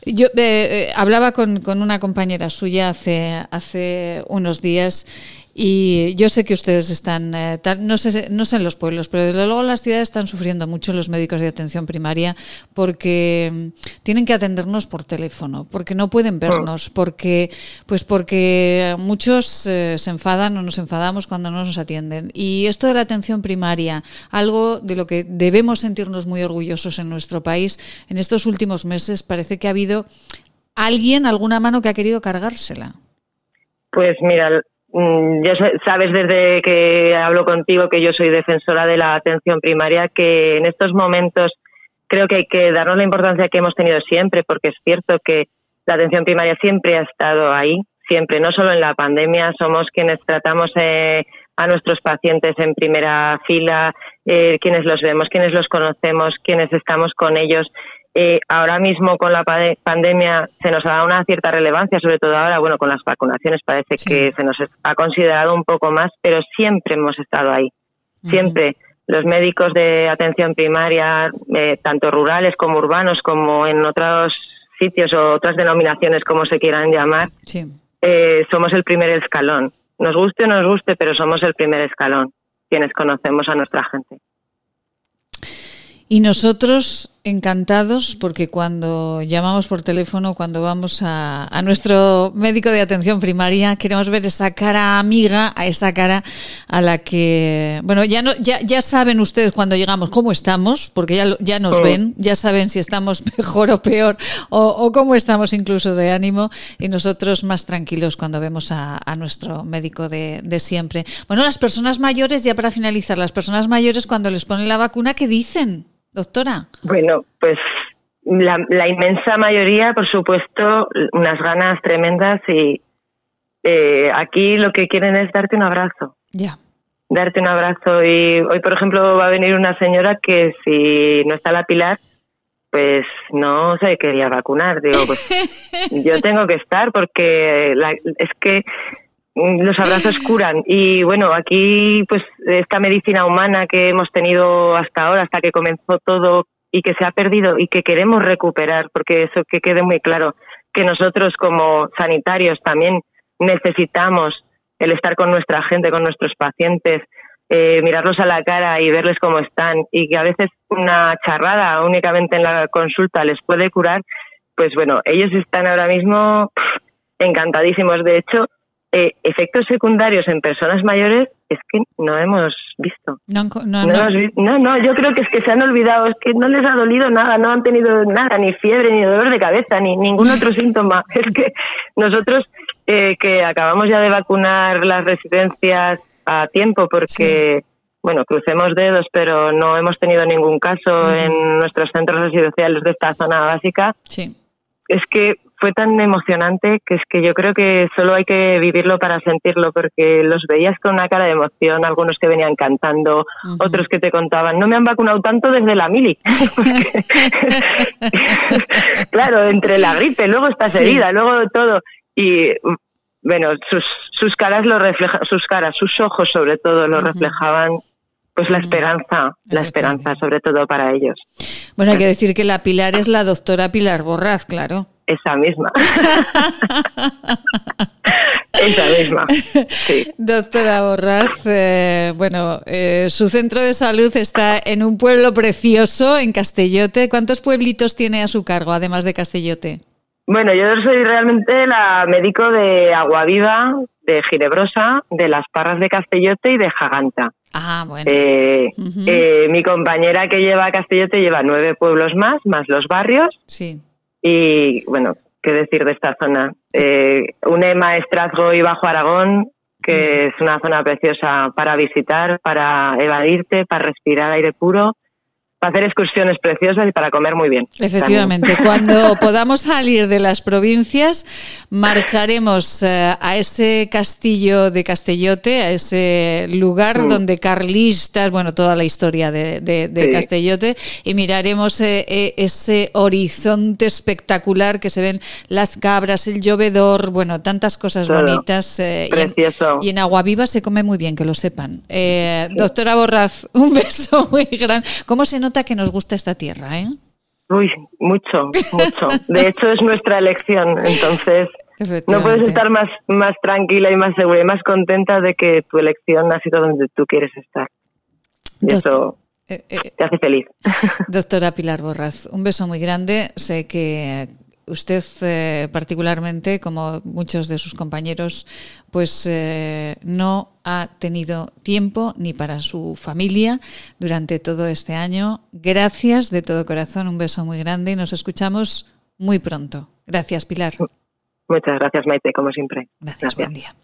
yo eh, eh, hablaba con, una compañera suya hace, hace unos días Y yo sé que ustedes están, eh, no, sé, no sé en los pueblos, pero desde luego las ciudades están sufriendo mucho los médicos de atención primaria porque mm, tienen que atendernos por teléfono, porque no pueden vernos, porque, pues porque muchos eh, se enfadan o nos enfadamos cuando no nos atienden. Y esto de la atención primaria, algo de lo que debemos sentirnos muy orgullosos en nuestro país, en estos últimos meses parece que ha habido alguien, alguna mano que ha querido cargársela. Pues mira, Mm, yo sabes desde que hablo contigo que yo soy defensora de la atención primaria, que en estos momentos creo que hay que darnos la importancia que hemos tenido siempre, porque es cierto que la atención primaria siempre ha estado ahí, siempre, no solo en la pandemia, somos quienes tratamos eh, a nuestros pacientes en primera fila, eh, quienes los vemos, quienes los conocemos, quienes estamos con ellos eh, ahora mismo con la pandemia se nos ha dado una cierta relevancia, sobre todo ahora, bueno, con las vacunaciones parece que se nos ha considerado un poco más, pero siempre hemos estado ahí, siempre. Los médicos de atención primaria, eh, tanto rurales como urbanos, como en otros sitios o otras denominaciones, como se quieran llamar, eh, somos el primer escalón. Nos guste o nos guste, pero somos el primer escalón, quienes conocemos a nuestra gente. Y nosotros encantados porque cuando llamamos por teléfono, cuando vamos a, nuestro médico de atención primaria, queremos ver esa cara amiga, a esa cara a la que, bueno, ya no, ya, ya saben ustedes cuando llegamos cómo estamos, porque ya, ya nos oh. ven, ya saben si estamos [laughs] mejor o peor, o, cómo estamos incluso de ánimo, y nosotros más tranquilos cuando vemos a, nuestro médico de, de siempre. Bueno, las personas mayores, ya para finalizar, las personas mayores cuando les ponen la vacuna, ¿qué dicen? Doctora? Bueno, pues la, inmensa mayoría, por supuesto, unas ganas tremendas y eh, aquí lo que quieren es darte un abrazo. Ya. Darte un abrazo y hoy, por ejemplo, va a venir una señora que si no está la pilar, pues no se quería vacunar. Digo, pues [laughs] yo tengo que estar porque es que los abrazos [gasps] curan. Y bueno aquí pues esta medicina humana que hemos tenido hasta ahora hasta que comenzó todo y que se ha perdido y que queremos recuperar porque eso que quede muy claro que nosotros como sanitarios también necesitamos el estar con nuestra gente con nuestros pacientes eh, mirarlos a la cara y verles cómo están. Y que a veces una charrada únicamente en la consulta les puede curar pues bueno ellos están ahora mismo encantadísimos. De hecho eh, efectos secundarios en personas mayores es que no hemos visto. No, no, no, yo creo que es que se han olvidado, es que no les ha dolido nada, no han tenido nada, ni fiebre, ni dolor de cabeza, ni ningún otro [laughs] síntoma. [laughs] Es que nosotros eh, que acabamos ya de vacunar las residencias a tiempo porque... Bueno, crucemos dedos, pero no hemos tenido ningún caso en nuestros centros residenciales de esta zona básica. Sí. Es que fue tan emocionante que es que yo creo que solo hay que vivirlo para sentirlo, porque los veías con una cara de emoción, algunos que venían cantando, otros que te contaban, no me han vacunado tanto desde la mili. [laughs] [laughs] claro, entre la gripe, luego estás herida, luego todo. Y bueno, sus, sus caras lo reflejan, sus caras, sus ojos sobre todo lo reflejaban pues la esperanza, la esperanza sobre todo para ellos. Bueno, hay que decir que la Pilar es la doctora Pilar Borraz, claro. Esa misma. [laughs] Esa misma. Doctora Borraz, eh, bueno, eh, su centro de salud está en un pueblo precioso, en Castellote. ¿Cuántos pueblitos tiene a su cargo, además de Castellote? Bueno, yo soy realmente la médico de Aguaviva, de Girebrosa, de Las Parras de Castellote y de Jaganta. Ah, bueno. Eh, mi compañera que lleva Castellote lleva nueve pueblos más, más los barrios. Sí. Y bueno, qué decir de esta zona. Eh, une Maestrazgo y Bajo Aragón, que es una zona preciosa para visitar, para evadirte, para respirar aire puro para hacer excursiones preciosas y para comer muy bien. Efectivamente, cuando [laughs] podamos salir de las provincias, marcharemos eh, a ese castillo de Castellote, a ese lugar mm. donde carlistas, bueno, toda la historia de, Castellote, y miraremos eh, eh, ese horizonte espectacular que se ven las cabras, el llovedor, bueno, tantas cosas bonitas. Precioso. Y en, Agua Viva se come muy bien, que lo sepan. doctora Borraz, [laughs] un beso muy grande. ¿Cómo se nota? Que nos gusta esta tierra, ¿eh? Uy, mucho, mucho. De hecho, es nuestra elección, entonces No puedes estar más, más tranquila y más segura y más contenta de que tu elección ha sido donde tú quieres estar. Y eso eh, eh, te hace feliz. Doctora Pilar Borraz, un beso muy grande. Sé que usted eh, particularmente, como muchos de sus compañeros, pues no ha tenido tiempo ni para su familia durante todo este año. Gracias de todo corazón, un beso muy grande y nos escuchamos muy pronto. Gracias, Pilar. Muchas gracias, Maite, como siempre. Gracias, buen día.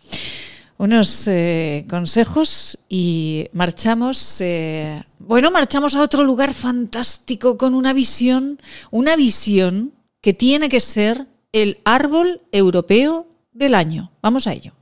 Unos eh, consejos y marchamos, eh, bueno, marchamos a otro lugar fantástico con una visión, una visión que tiene que ser el árbol europeo del año. Vamos a ello.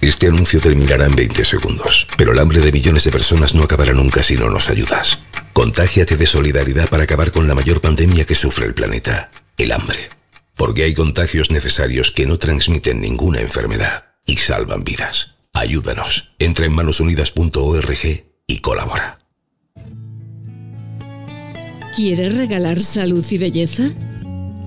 Este anuncio terminará en 20 segundos, pero el hambre de millones de personas no acabará nunca si no nos ayudas. Contágiate de solidaridad para acabar con la mayor pandemia que sufre el planeta, el hambre. Porque hay contagios necesarios que no transmiten ninguna enfermedad y salvan vidas. Ayúdanos. Entra en manosunidas.org y colabora. ¿Quieres regalar salud y belleza?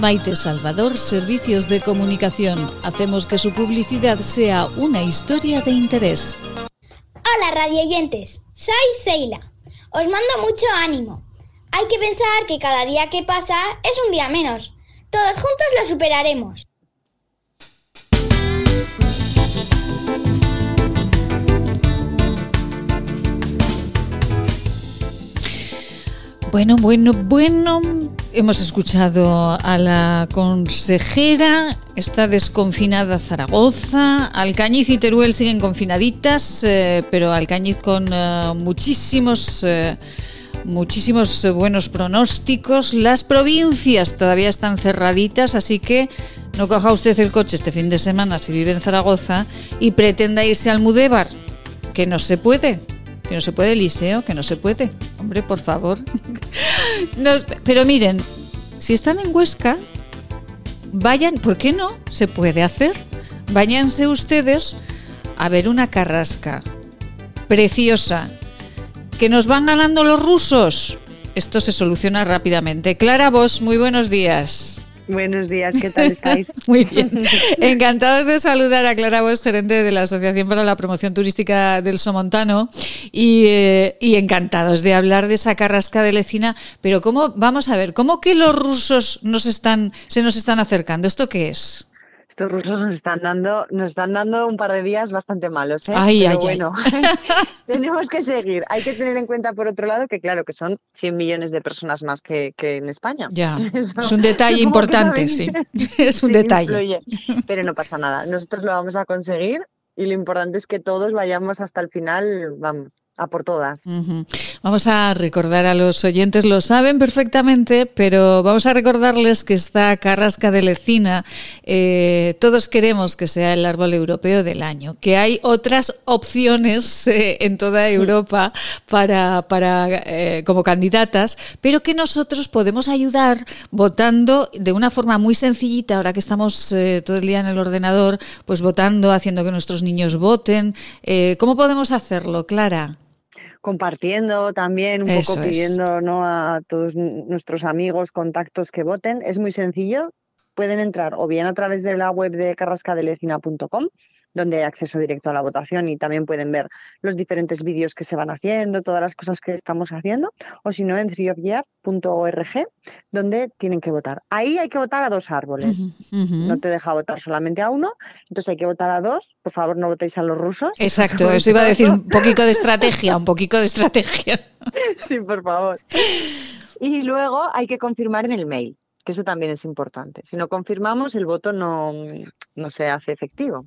Maite Salvador, Servicios de Comunicación. Hacemos que su publicidad sea una historia de interés. Hola radioyentes, soy Seila. Os mando mucho ánimo. Hay que pensar que cada día que pasa es un día menos. Todos juntos lo superaremos. Bueno, bueno, bueno. Hemos escuchado a la consejera, está desconfinada Zaragoza, Alcañiz y Teruel siguen confinaditas, eh, pero Alcañiz con eh, muchísimos... Eh, muchísimos buenos pronósticos. Las provincias todavía están cerraditas, así que no coja usted el coche este fin de semana si vive en Zaragoza y pretenda irse al Mudévar, que no se puede. Que no se puede, Eliseo, que no se puede. Hombre, por favor. [laughs] pero miren, si están en Huesca, vayan, ¿por qué no? Se puede hacer. Váyanse ustedes a ver una carrasca preciosa. Que nos van ganando los rusos. Esto se soluciona rápidamente. Clara Vos, muy buenos días. Buenos días, ¿qué tal estáis? [laughs] Muy bien. Encantados de saludar a Clara Vos, gerente de la Asociación para la Promoción Turística del Somontano, y, eh, y, encantados de hablar de esa carrasca de Lecina. Pero cómo, vamos a ver, ¿cómo que los rusos nos están, se nos están acercando? ¿Esto qué es? Estos rusos nos están dando, nos están dando un par de días bastante malos, ¿eh? Ay, ay, bueno, [laughs] tenemos que seguir. Hay que tener en cuenta, por otro lado, que claro, que son 100 millones de personas más que, en España. Ya, [laughs] es un detalle importante, sí. [laughs] Es un detalle. pero no pasa nada. Nosotros lo vamos a conseguir y lo importante es que todos vayamos hasta el final, vamos a por todas. Vamos a recordar a los oyentes, lo saben perfectamente, pero vamos a recordarles que está Carrasca de Lecina, eh, todos queremos que sea el árbol europeo del año, que hay otras opciones eh, en toda Europa para, para eh, como candidatas, pero que nosotros podemos ayudar votando de una forma muy sencillita, ahora que estamos todo el día en el ordenador, pues votando, haciendo que nuestros niños voten. ¿Cómo podemos hacerlo, Clara? Compartiendo también, un poco pidiendo ¿no? a todos nuestros amigos, contactos que voten. Es muy sencillo. Pueden entrar o bien a través de la web de carrascadelecina.com donde hay acceso directo a la votación y también pueden ver los diferentes vídeos que se van haciendo, todas las cosas que estamos haciendo, o si no en treeofyear.org, donde tienen que votar. Ahí hay que votar a dos árboles. No te deja votar solamente a uno, entonces hay que votar a dos. Por favor, no votéis a los rusos. [laughs] Exacto, eso iba a decir un poquito de estrategia, un poquito de estrategia. [laughs] Sí, por favor. Y luego hay que confirmar en el mail que eso también es importante. Si no confirmamos, el voto no, no se hace efectivo.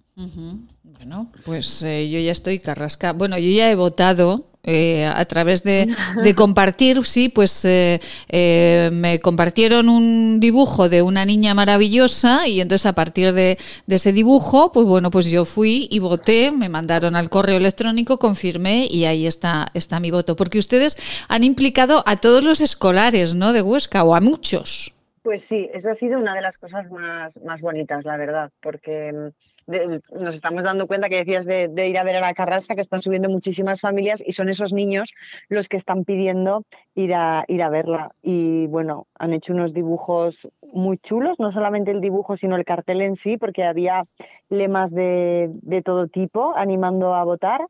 Bueno, pues eh, yo ya estoy carrasca. Bueno, yo ya he votado eh, a través de, [laughs] compartir, sí, pues eh, me compartieron un dibujo de una niña maravillosa y entonces a partir de, de, ese dibujo, pues bueno, pues yo fui y voté, me mandaron al correo electrónico, confirmé y ahí está, está mi voto. Porque ustedes han implicado a todos los escolares, ¿no? De Huesca o a muchos. Pues sí, eso ha sido una de las cosas más, más bonitas, la verdad, porque mm, nos estamos dando cuenta que decías de, ir a ver a la carrasca, que están subiendo muchísimas familias y son esos niños los que están pidiendo ir a, ir a verla. Y bueno, han hecho unos dibujos muy chulos, no solamente el dibujo, sino el cartel en sí, porque había lemas de, de todo tipo animando a votar.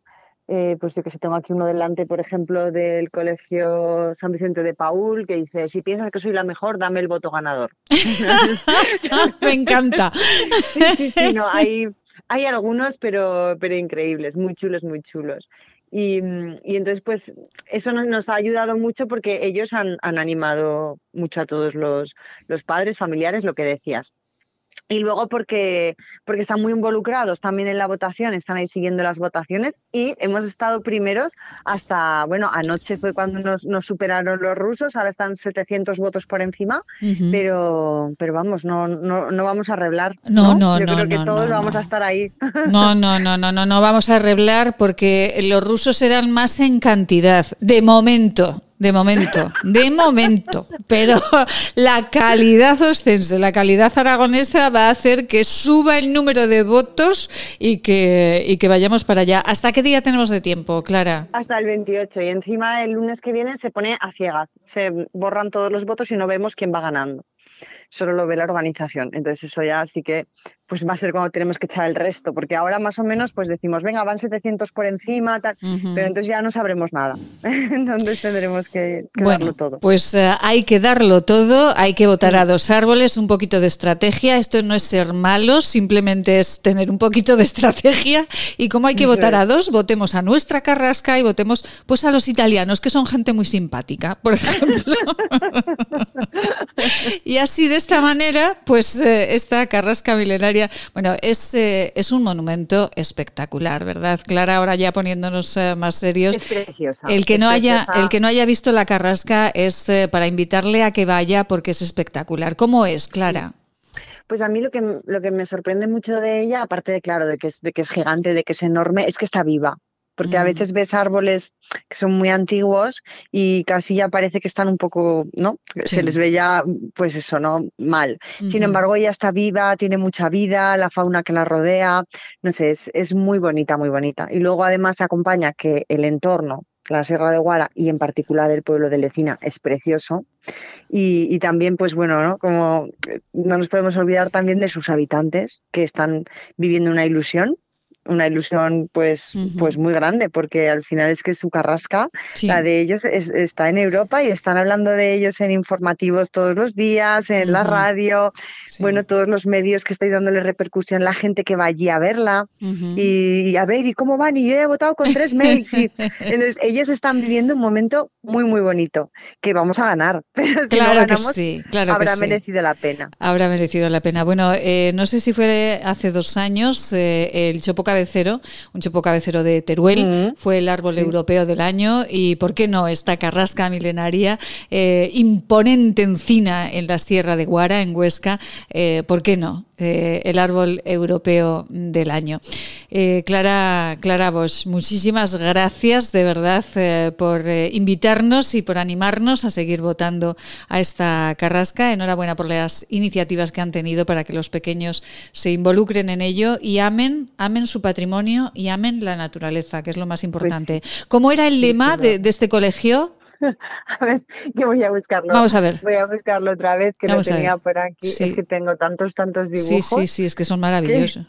Eh, pues yo que sé, tengo aquí uno delante, por ejemplo, del Colegio San Vicente de Paul, que dice, si piensas que soy la mejor, dame el voto ganador. [laughs] Me encanta. [laughs] sí, sí, no, hay, hay algunos, pero, pero increíbles, muy chulos, muy chulos. Y, y, entonces, pues eso nos, nos, ha ayudado mucho porque ellos han, han animado mucho a todos los, los, padres, familiares, lo que decías y luego porque, porque están muy involucrados también en la votación, están ahí siguiendo las votaciones y hemos estado primeros hasta, bueno, anoche fue cuando nos, nos superaron los rusos, ahora están 700 votos por encima, pero, pero vamos, no, no, no vamos a arreglar. No, no, no. Yo creo que todos vamos a estar ahí. [laughs] No, no, no, no, no, no vamos a arreglar porque los rusos serán más en cantidad, de momento de momento, de momento. Pero la calidad ostense, la calidad aragonesa va a hacer que suba el número de votos y que, y que vayamos para allá. ¿Hasta qué día tenemos de tiempo, Clara? Hasta el 28 y encima el lunes que viene se pone a ciegas. Se borran todos los votos y no vemos quién va ganando solo lo ve la organización. Entonces eso ya sí que pues va a ser cuando tenemos que echar el resto, porque ahora más o menos pues decimos, venga, van 700 por encima, tal, pero entonces ya no sabremos nada. [laughs] entonces tendremos que, darlo todo. Pues eh, hay que darlo todo, hay que votar a dos árboles, un poquito de estrategia. Esto no es ser malos, simplemente es tener un poquito de estrategia. Y como hay que votar a dos, votemos a nuestra carrasca y votemos pues a los italianos, que son gente muy simpática, por [laughs] ejemplo. [laughs] y así de esta manera, pues eh, esta carrasca milenaria bueno, es, eh, es un monumento espectacular, ¿verdad? Clara, ahora ya poniéndonos eh, más serios. Es preciosa. El que, no haya, el que no haya visto la carrasca es para invitarle a que vaya porque es espectacular. ¿Cómo es, Clara? Pues a mí lo que, lo que me sorprende mucho de ella, aparte de, claro, de que, es, de que es gigante, de que es enorme, es que está viva porque a veces ves árboles que son muy antiguos y casi ya parece que están un poco, ¿no? Se les ve ya, pues eso, ¿no? Mal. Sin embargo, ella está viva, tiene mucha vida, la fauna que la rodea, no sé, es, es muy bonita, muy bonita. Y luego además te acompaña que el entorno, la Sierra de Guara y en particular el pueblo de Lecina es precioso. Y, y, también, pues bueno, ¿no? Como no nos podemos olvidar también de sus habitantes que están viviendo una ilusión una ilusión pues, pues muy grande, porque al final es que su carrasca, la de ellos, está en Europa y están hablando de ellos en informativos todos los días, en la radio, bueno, todos los medios que estoy dándole repercusión, la gente que va allí a verla y, a ver, ¿y cómo van? Y yo he votado con tres mails. [laughs] entonces, ellos están viviendo un momento muy, muy bonito, que vamos a ganar. [laughs] Pero claro que sí, claro habrá merecido la pena. Habrá merecido la pena. Bueno, eh, no sé si fue hace dos años, eh, el Chopo cabecero, un chopo cabecero de Teruel, fue el árbol europeo del año y, ¿por qué no? Esta carrasca milenaria, eh, imponente encina en la Sierra de Guara, en Huesca, eh, ¿por qué no? Eh, el árbol europeo del año. Eh, Clara, Clara Bosch, muchísimas gracias de verdad eh, por invitarnos y por animarnos a seguir votando a esta carrasca. Enhorabuena por las iniciativas que han tenido para que los pequeños se involucren en ello y amen, amen su patrimonio y amen la naturaleza, que es lo más pues importante. ¿Cómo era el lema de este colegio? [laughs] a ver, que voy a buscarlo. Vamos a ver. Voy a buscarlo otra vez, que lo tenía por aquí. Es que tengo tantos, tantos dibujos. Sí, sí, sí, es que son maravillosos.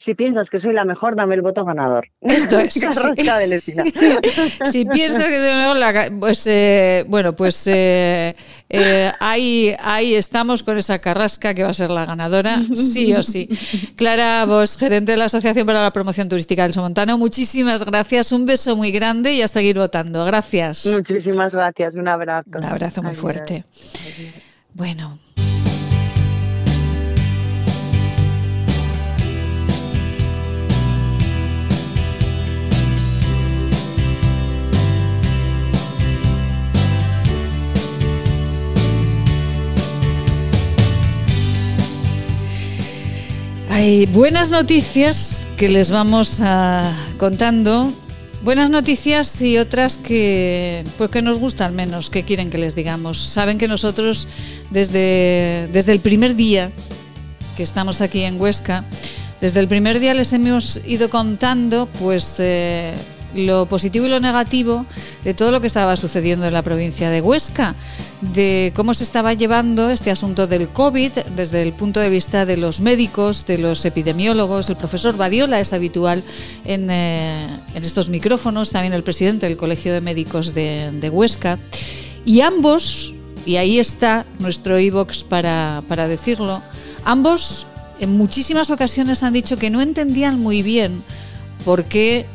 Si piensas que soy la mejor, dame el voto ganador. Esto es. [laughs] de [laughs] si piensas que soy la mejor, pues eh, bueno, pues eh, eh, ahí, ahí estamos con esa carrasca que va a ser la ganadora, sí o sí. Clara Vos, gerente de la Asociación para la Promoción Turística del Somontano, muchísimas gracias, un beso muy grande y a seguir votando. Gracias. Muchísimas gracias, un abrazo. Un abrazo muy fuerte. Bueno. Hay buenas noticias que les vamos a contando. Buenas noticias y otras que pues que nos gustan menos, que quieren que les digamos. Saben que nosotros desde, desde el primer día que estamos aquí en Huesca, desde el primer día les hemos ido contando pues eh, lo positivo y lo negativo de todo lo que estaba sucediendo en la provincia de Huesca, de cómo se estaba llevando este asunto del COVID desde el punto de vista de los médicos, de los epidemiólogos. El profesor Badiola es habitual en, eh, estos micrófonos, también el presidente del Colegio de Médicos de, Huesca. Y ambos, y ahí está nuestro iVox para, para decirlo, ambos en muchísimas ocasiones han dicho que no entendían muy bien por qué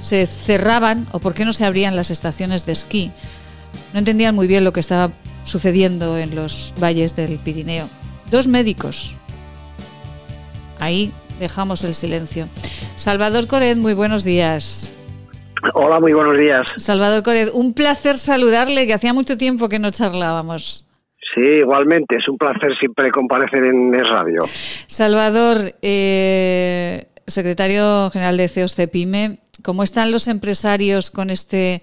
se cerraban o por qué no se abrían las estaciones de esquí. No entendían muy bien lo que estaba sucediendo en los valles del Pirineo. Dos médicos. Ahí dejamos el silencio. Salvador Coret, muy buenos días. Hola, muy buenos días. Salvador Coret, un placer saludarle, que hacía mucho tiempo que no charlábamos. Sí, igualmente, es un placer siempre comparecer en el radio. Salvador, eh, secretario general de CEOS Cepime, ¿Cómo están los empresarios con este,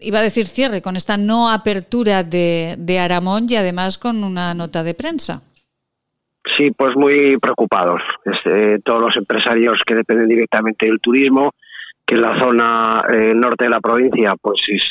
iba a decir cierre, con esta no apertura de, de Aramón y además con una nota de prensa? Sí, pues muy preocupados. Eh, todos los empresarios que dependen directamente del turismo, que en la zona eh, norte de la provincia pues es,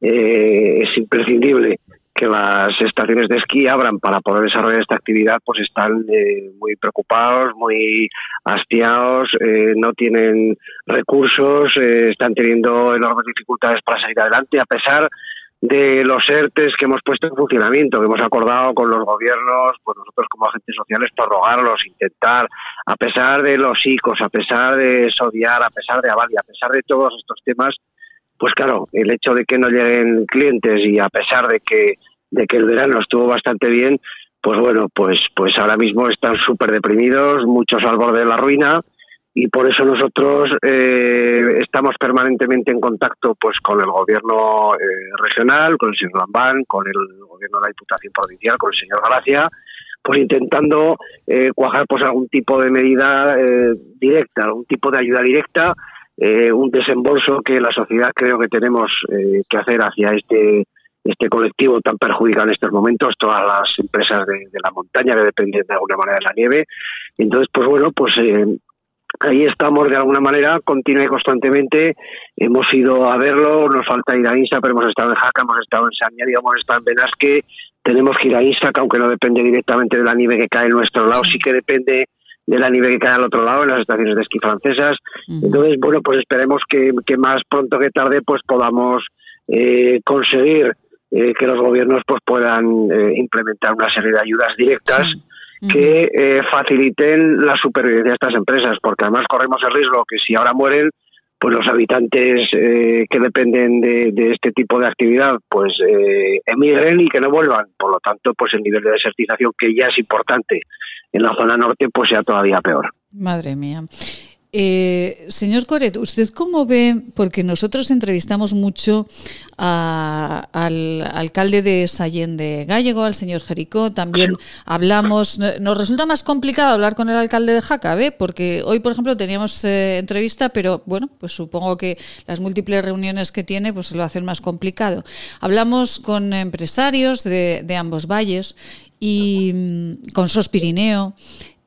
eh, es imprescindible que las estaciones de esquí abran para poder desarrollar esta actividad, pues están eh, muy preocupados, muy hastiados, eh, no tienen recursos, eh, están teniendo enormes dificultades para salir adelante, a pesar de los ERTES que hemos puesto en funcionamiento, que hemos acordado con los gobiernos, pues nosotros como agentes sociales, prorrogarlos, intentar, a pesar de los ICOs, a pesar de SODIAR, a pesar de Avalia, a pesar de todos estos temas, pues claro, el hecho de que no lleguen clientes y a pesar de que de que el verano estuvo bastante bien, pues bueno, pues, pues ahora mismo están súper deprimidos, muchos al borde de la ruina y por eso nosotros eh, estamos permanentemente en contacto pues con el gobierno eh, regional, con el señor Lambán, con el gobierno de la Diputación Provincial, con el señor Gracia, pues intentando eh, cuajar pues algún tipo de medida directa, algún tipo de ayuda directa, un desembolso que la sociedad creo que tenemos que hacer hacia este este colectivo tan perjudicado en estos momentos, todas las empresas de, la montaña que dependen de alguna manera de la nieve. Entonces, pues bueno, pues eh, ahí estamos de alguna manera, continua y constantemente. Hemos ido a verlo, nos falta ir a Insa, pero hemos estado en Jaca, hemos estado en Sañari, hemos estado en Benasque, tenemos que ir a Insa, que aunque no depende directamente de la nieve que cae en nuestro lado, sí que depende de la nieve que cae al otro lado, en las estaciones de esquí francesas. Entonces, bueno, pues esperemos que, más pronto que tarde pues podamos eh, conseguir eh, que los gobiernos pues puedan eh, implementar una serie de ayudas directas que eh, faciliten la supervivencia de estas empresas, porque además corremos el riesgo que si ahora mueren, pues los habitantes que dependen de, de, este tipo de actividad pues emigren y que no vuelvan. Por lo tanto, pues el nivel de desertización que ya es importante en la zona norte pues sea todavía peor. Madre mía. Eh, señor Coret, ¿usted cómo ve? Porque nosotros entrevistamos mucho al alcalde de Sallén de Gallego, al señor Jericó, también hablamos, nos resulta más complicado hablar con el alcalde de Jaca, porque hoy, por ejemplo, teníamos eh, entrevista, pero bueno, pues supongo que las múltiples reuniones que tiene pues lo hacen más complicado. Hablamos con empresarios de, de ambos valles y mm, con SOS Pirineo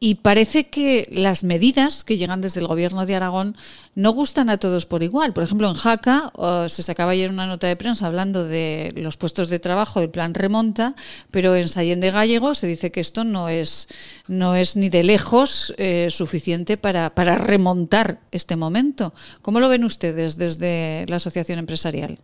y parece que las medidas que llegan desde el gobierno de Aragón no gustan a todos por igual. Por ejemplo, en Jaca se sacaba ayer una nota de prensa hablando de los puestos de trabajo del plan remonta, pero en Sallén de Gallego se dice que esto no es, no es ni de lejos eh, suficiente para, para remontar este momento. ¿Cómo lo ven ustedes desde la asociación empresarial?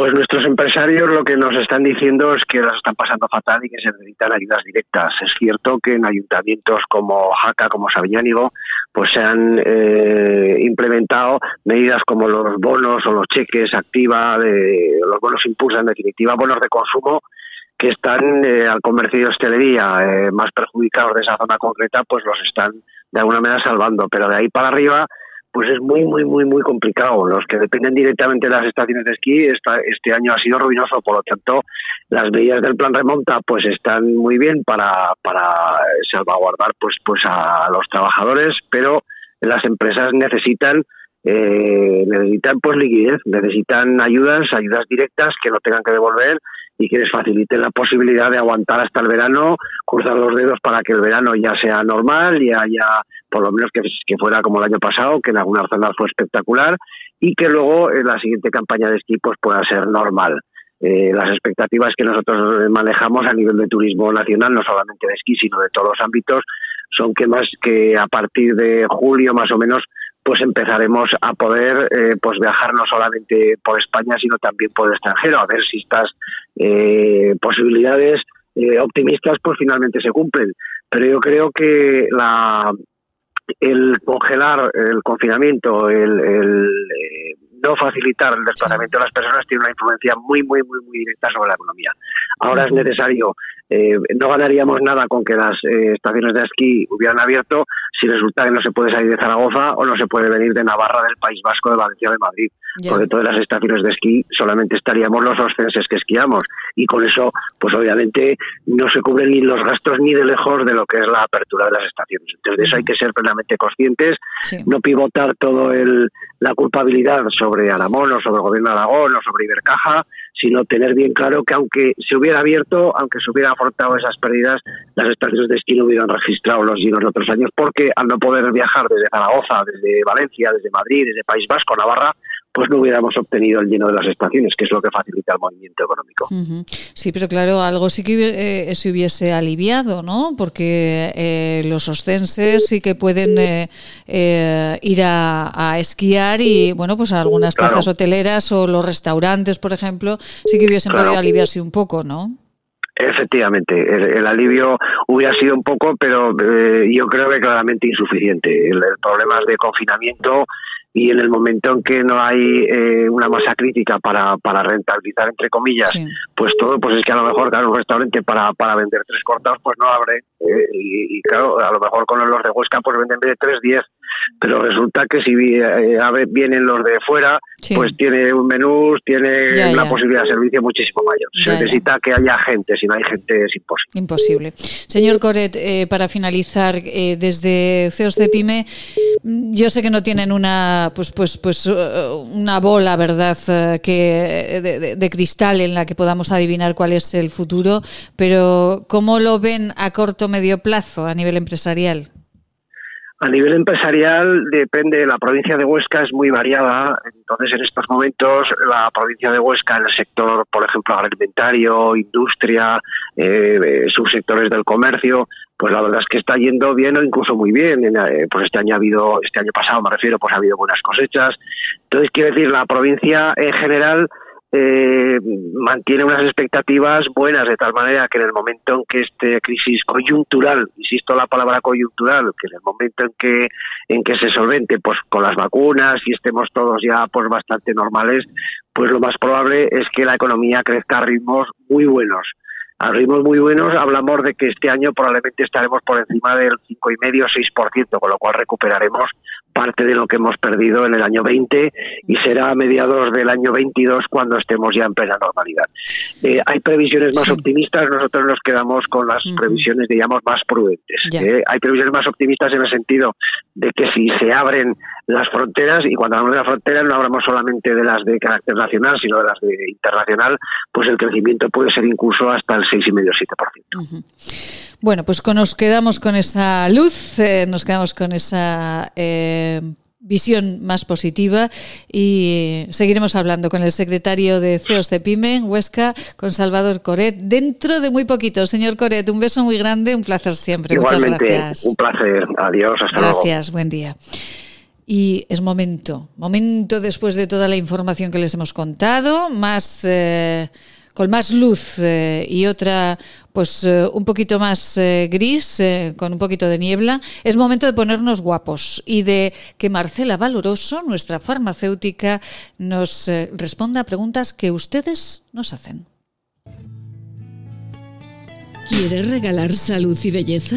Pues nuestros empresarios lo que nos están diciendo es que las están pasando fatal y que se necesitan ayudas directas. Es cierto que en ayuntamientos como Jaca, como Sabiñánigo, pues se han eh, implementado medidas como los bonos o los cheques activa, de, los bonos impulsa en definitiva, bonos de consumo que están eh, al comercio hostelería eh, más perjudicados de esa zona concreta, pues los están de alguna manera salvando. Pero de ahí para arriba pues es muy, muy, muy, muy complicado. Los que dependen directamente de las estaciones de esquí, este año ha sido ruinoso, por lo tanto, las medidas del plan remonta pues están muy bien para, para salvaguardar pues, pues a los trabajadores, pero las empresas necesitan eh, necesitan pues liquidez, necesitan ayudas, ayudas directas que no tengan que devolver y que les faciliten la posibilidad de aguantar hasta el verano, cruzar los dedos para que el verano ya sea normal, y haya por lo menos que, fuera como el año pasado, que en algunas zonas fue espectacular, y que luego en la siguiente campaña de esquí pues pueda ser normal. Eh, las expectativas que nosotros manejamos a nivel de turismo nacional, no solamente de esquí, sino de todos los ámbitos, son que más que a partir de julio más o menos pues empezaremos a poder eh, pues viajar no solamente por España sino también por el extranjero a ver si estas eh, posibilidades eh, optimistas pues finalmente se cumplen pero yo creo que la el congelar el confinamiento el, el no facilitar el desplazamiento de las personas tiene una influencia muy muy muy muy directa sobre la economía. Ahora es necesario eh, no ganaríamos nada con que las eh, estaciones de esquí hubieran abierto si resulta que no se puede salir de Zaragoza o no se puede venir de Navarra, del País Vasco, de Valencia o de Madrid. Porque todas las estaciones de esquí solamente estaríamos los oscenses que esquiamos. Y con eso, pues obviamente no se cubren ni los gastos ni de lejos de lo que es la apertura de las estaciones. Entonces de eso hay que ser plenamente conscientes, no pivotar todo el, la culpabilidad sobre Aramón o sobre el gobierno de Aragón o sobre Ibercaja, sino tener bien claro que aunque se hubiera abierto, aunque se hubiera afrontado esas pérdidas, las estaciones de esquí no hubieran registrado los llenos de otros años, porque al no poder viajar desde Zaragoza, desde Valencia, desde Madrid, desde País Vasco, Navarra, pues no hubiéramos obtenido el lleno de las estaciones, que es lo que facilita el movimiento económico. Sí, pero claro, algo sí que eh, se hubiese aliviado, ¿no? Porque eh, los ostenses sí que pueden eh, ir a, esquiar y, bueno, pues a algunas plazas hoteleras o los restaurantes, por ejemplo, sí que hubiesen podido aliviarse un poco, ¿no? Efectivamente, el, alivio hubiera sido un poco, pero yo creo que claramente insuficiente. El, el problema de confinamiento y en el momento en que no hay eh, una masa crítica para, para rentabilizar, entre comillas, pues todo, pues es que a lo mejor, claro, un restaurante para, para vender tres cortados, pues no abre. Eh, y, claro, a lo mejor con los de Huesca, pues venden de tres, diez pero resulta que si eh, vienen los de fuera, pues tiene un menú, tiene una posibilidad de servicio muchísimo mayor. Se necesita que haya gente, si no hay gente es imposible. Imposible. Señor Coret, eh, para finalizar, eh, desde CEOs de PYME, yo sé que no tienen una, pues, pues, pues, una bola, ¿verdad?, que de, cristal en la que podamos adivinar cuál es el futuro, pero ¿cómo lo ven a corto medio plazo a nivel empresarial? A nivel empresarial depende, la provincia de Huesca es muy variada, entonces en estos momentos la provincia de Huesca en el sector, por ejemplo, agroalimentario, industria, eh, subsectores del comercio, pues la verdad es que está yendo bien o incluso muy bien. Eh, pues este año ha habido, este año pasado me refiero, pues ha habido buenas cosechas. Entonces quiero decir, la provincia en general eh, mantiene unas expectativas buenas de tal manera que en el momento en que esta crisis coyuntural, insisto la palabra coyuntural, que en el momento en que en que se solvente pues con las vacunas y estemos todos ya pues bastante normales, pues lo más probable es que la economía crezca a ritmos muy buenos. A ritmos muy buenos hablamos de que este año probablemente estaremos por encima del 5,5-6%, con lo cual recuperaremos parte de lo que hemos perdido en el año 20 y será a mediados del año 22 cuando estemos ya en plena normalidad. Eh, hay previsiones más optimistas, nosotros nos quedamos con las previsiones, digamos, más prudentes. Eh, hay previsiones más optimistas en el sentido de que si se abren las fronteras, y cuando hablamos de las fronteras no hablamos solamente de las de carácter nacional, sino de las de internacional, pues el crecimiento puede ser incluso hasta el 6,5-7%. Bueno, pues nos quedamos con esa luz, eh, nos quedamos con esa eh, visión más positiva y seguiremos hablando con el secretario de CEOs de PYME en Huesca, con Salvador Coret, dentro de muy poquito. Señor Coret, un beso muy grande, un placer siempre. Muchas gracias. Un placer. Adiós, hasta luego. Gracias, buen día. Y es momento, momento después de toda la información que les hemos contado, más... Eh, con más luz eh, y otra pues eh, un poquito más gris, con un poquito de niebla, es momento de ponernos guapos y de que Marcela Valoroso, nuestra farmacéutica, nos responda a preguntas que ustedes nos hacen. ¿Quieres regalar salud y belleza?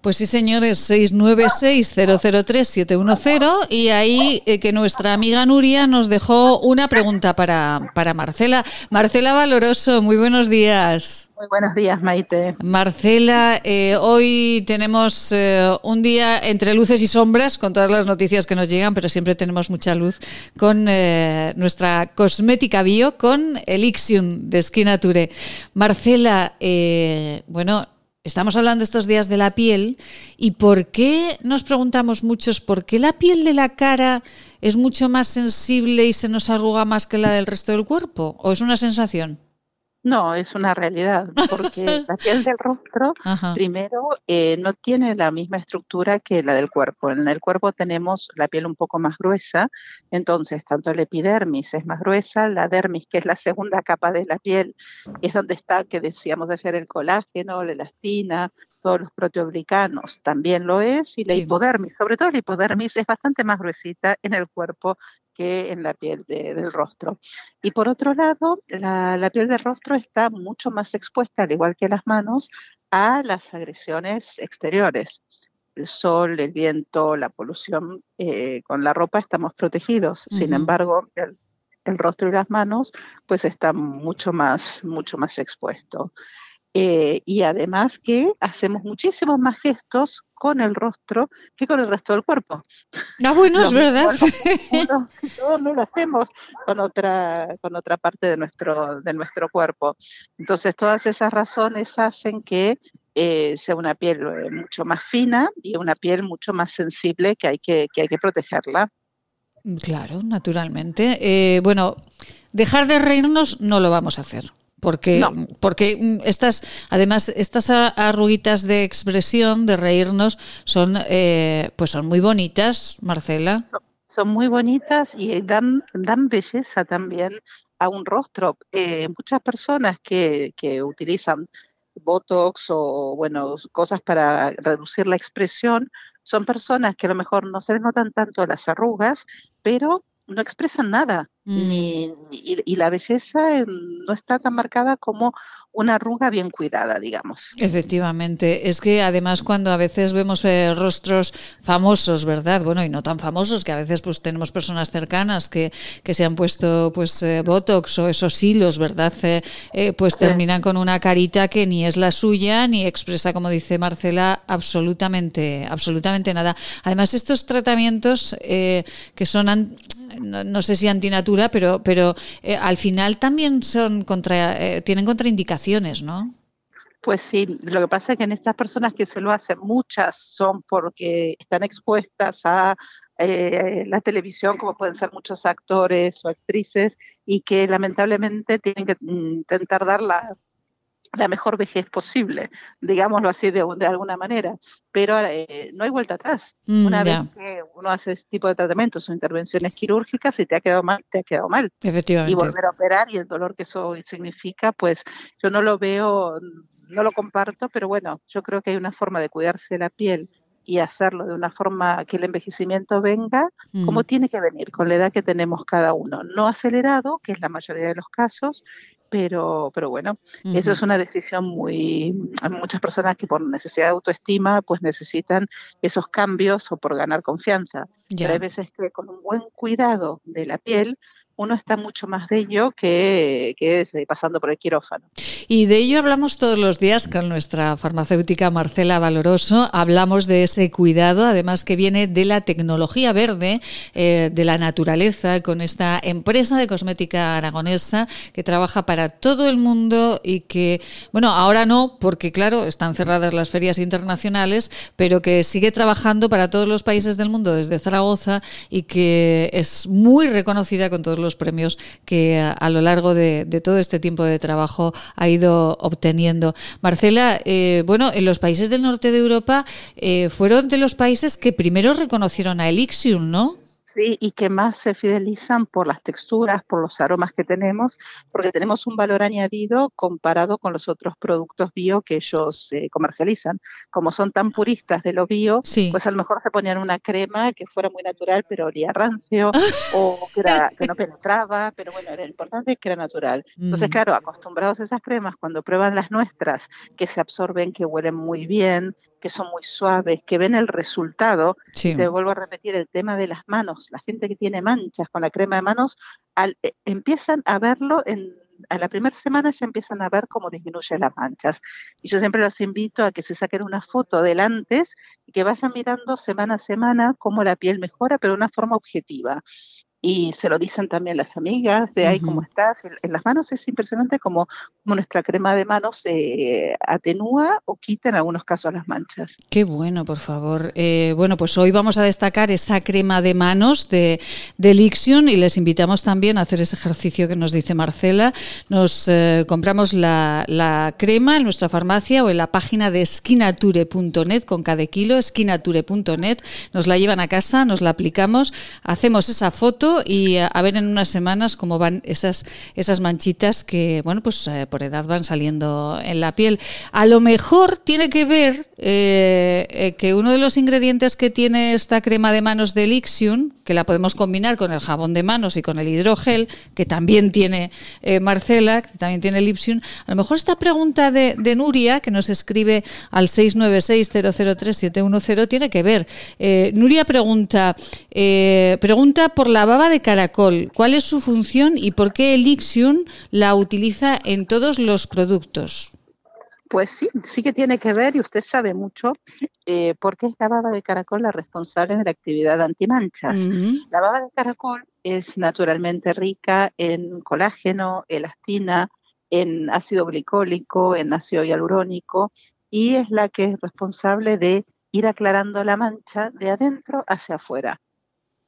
Pues sí, señores, 696-003-710 y ahí eh, que nuestra amiga Nuria nos dejó una pregunta para, para Marcela. Marcela Valoroso, muy buenos días. Muy buenos días, Maite. Marcela, eh, hoy tenemos eh, un día entre luces y sombras con todas las noticias que nos llegan, pero siempre tenemos mucha luz con nuestra cosmética bio, con Elixium de Skinature. Marcela, bueno, Estamos hablando estos días de la piel y por qué nos preguntamos muchos por qué la piel de la cara es mucho más sensible y se nos arruga más que la del resto del cuerpo o es una sensación. No, es una realidad, porque la piel del rostro, [laughs] primero, eh, no tiene la misma estructura que la del cuerpo. En el cuerpo tenemos la piel un poco más gruesa, entonces tanto la epidermis es más gruesa, la dermis, que es la segunda capa de la piel, es donde está, que decíamos de ser el colágeno, la elastina, todos los proteoglicanos también lo es, y la hipodermis, sobre todo la hipodermis es bastante más gruesita en el cuerpo que en la piel del rostro. Y por otro lado, la, piel del rostro está mucho más expuesta, al igual que las manos, a las agresiones exteriores. El sol, el viento, la polución, eh, con la ropa estamos protegidos. Sin embargo, el, el, rostro y las manos, pues están mucho más, mucho más expuestos. Eh, y además que hacemos muchísimos más gestos con el rostro que con el resto del cuerpo. Ah, bueno, es verdad. [laughs] Todos no lo hacemos con otra, con otra parte de nuestro, de nuestro cuerpo. Entonces, todas esas razones hacen que eh, sea una piel eh, mucho más fina y una piel mucho más sensible que hay que, que, hay que protegerla. Claro, naturalmente. bueno, dejar de reírnos no lo vamos a hacer. Porque, porque mm, estas, además, estas arruguitas de expresión, de reírnos, son, eh, pues son muy bonitas, Marcela. Son, muy bonitas y dan, dan belleza también a un rostro. Eh, muchas personas que, que utilizan Botox o, bueno, cosas para reducir la expresión, son personas que a lo mejor no se les notan tanto las arrugas, pero no expresan nada. Ni, mm. y, la belleza eh, no está tan marcada como una arruga bien cuidada, digamos. Efectivamente, es que además cuando a veces vemos eh, rostros famosos, ¿verdad? Bueno, y no tan famosos, que a veces pues tenemos personas cercanas que, que se han puesto pues eh, botox o esos hilos, ¿verdad? pues terminan con una carita que ni es la suya ni expresa, como dice Marcela, absolutamente, absolutamente nada. Además, estos tratamientos que son no, sé si antinatura, pero, pero eh, al final también son contra, eh, tienen contraindicaciones, ¿no? Pues sí, lo que pasa es que en estas personas que se lo hacen, muchas son porque están expuestas a eh, la televisión, como pueden ser muchos actores o actrices, y que lamentablemente tienen que intentar dar la la mejor vejez posible, digámoslo así de, de alguna manera, pero eh, no hay vuelta atrás. Mm, Una vez que uno hace este tipo de tratamientos o intervenciones quirúrgicas, si te ha quedado mal, te ha quedado mal. Efectivamente. Y volver a operar y el dolor que eso significa, pues yo no lo veo, no lo comparto, pero bueno, yo creo que hay una forma de cuidarse la piel y hacerlo de una forma que el envejecimiento venga como mm. tiene que venir, con la edad que tenemos cada uno. No acelerado, que es la mayoría de los casos, pero, pero bueno, eso es una decisión muy, hay muchas personas que por necesidad de autoestima pues necesitan esos cambios o por ganar confianza. Pero hay veces que con un buen cuidado de la piel uno está mucho más de ello que, que eh, pasando por el quirófano. Y de ello hablamos todos los días con nuestra farmacéutica Marcela Valoroso. Hablamos de ese cuidado, además que viene de la tecnología verde, eh, de la naturaleza, con esta empresa de cosmética aragonesa que trabaja para todo el mundo y que, bueno, ahora no, porque claro, están cerradas las ferias internacionales, pero que sigue trabajando para todos los países del mundo desde Zaragoza y que es muy reconocida con todos los premios que a, lo largo de, todo este tiempo de trabajo ha ido obteniendo. Marcela, eh, bueno, en los países del norte de Europa eh, fueron de los países que primero reconocieron a Elixium, ¿no? Sí, y que más se fidelizan por las texturas, por los aromas que tenemos, porque tenemos un valor añadido comparado con los otros productos bio que ellos eh, comercializan. Como son tan puristas de lo bio, pues a lo mejor se ponían una crema que fuera muy natural, pero olía rancio, [laughs] o que, que, no penetraba, pero bueno, era importante que era natural. Entonces, mm. claro, acostumbrados a esas cremas, cuando prueban las nuestras, que se absorben, que huelen muy bien, que son muy suaves, que ven el resultado. Te vuelvo a repetir el tema de las manos. La gente que tiene manchas con la crema de manos eh, empiezan a verlo en a la primera semana ya empiezan a ver cómo disminuyen las manchas. Y yo siempre los invito a que se saquen una foto del antes y que vayan mirando semana a semana cómo la piel mejora, pero de una forma objetiva y se lo dicen también las amigas de ahí cómo estás. En, las manos es impresionante como, nuestra crema de manos se atenúa o quita en algunos casos las manchas. Qué bueno, por favor. Eh, bueno, pues hoy vamos a destacar esa crema de manos de, de Lixion y les invitamos también a hacer ese ejercicio que nos dice Marcela. Nos eh, compramos la, la, crema en nuestra farmacia o en la página de skinature.net con cada kilo, skinature.net. Nos la llevan a casa, nos la aplicamos, hacemos esa foto y a, ver en unas semanas cómo van esas, esas manchitas que, bueno, pues eh, por edad van saliendo en la piel. A lo mejor tiene que ver eh, eh, que uno de los ingredientes que tiene esta crema de manos de Lixium, que la podemos combinar con el jabón de manos y con el hidrogel, que también tiene Marcela, que también tiene Lixium, a lo mejor esta pregunta de, de Nuria, que nos escribe al 696-003-710, tiene que ver. Nuria pregunta, pregunta por la de caracol, ¿cuál es su función y por qué Elixium la utiliza en todos los productos? Pues sí, sí que tiene que ver y usted sabe mucho eh, por qué es la baba de caracol la responsable de la actividad antimanchas. La baba de caracol es naturalmente rica en colágeno, elastina, en ácido glicólico, en ácido hialurónico y es la que es responsable de ir aclarando la mancha de adentro hacia afuera.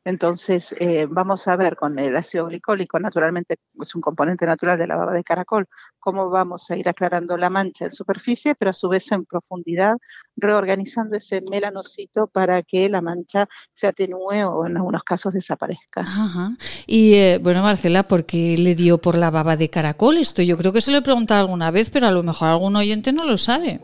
Entonces, eh, vamos a ver con el ácido glicólico, naturalmente es un componente natural de la baba de caracol, cómo vamos a ir aclarando la mancha en superficie, pero a su vez en profundidad, reorganizando ese melanocito para que la mancha se atenúe o en algunos casos desaparezca. Y eh, bueno, Marcela, ¿por qué le dio por la baba de caracol esto? Yo creo que se lo he preguntado alguna vez, pero a lo mejor algún oyente no lo sabe.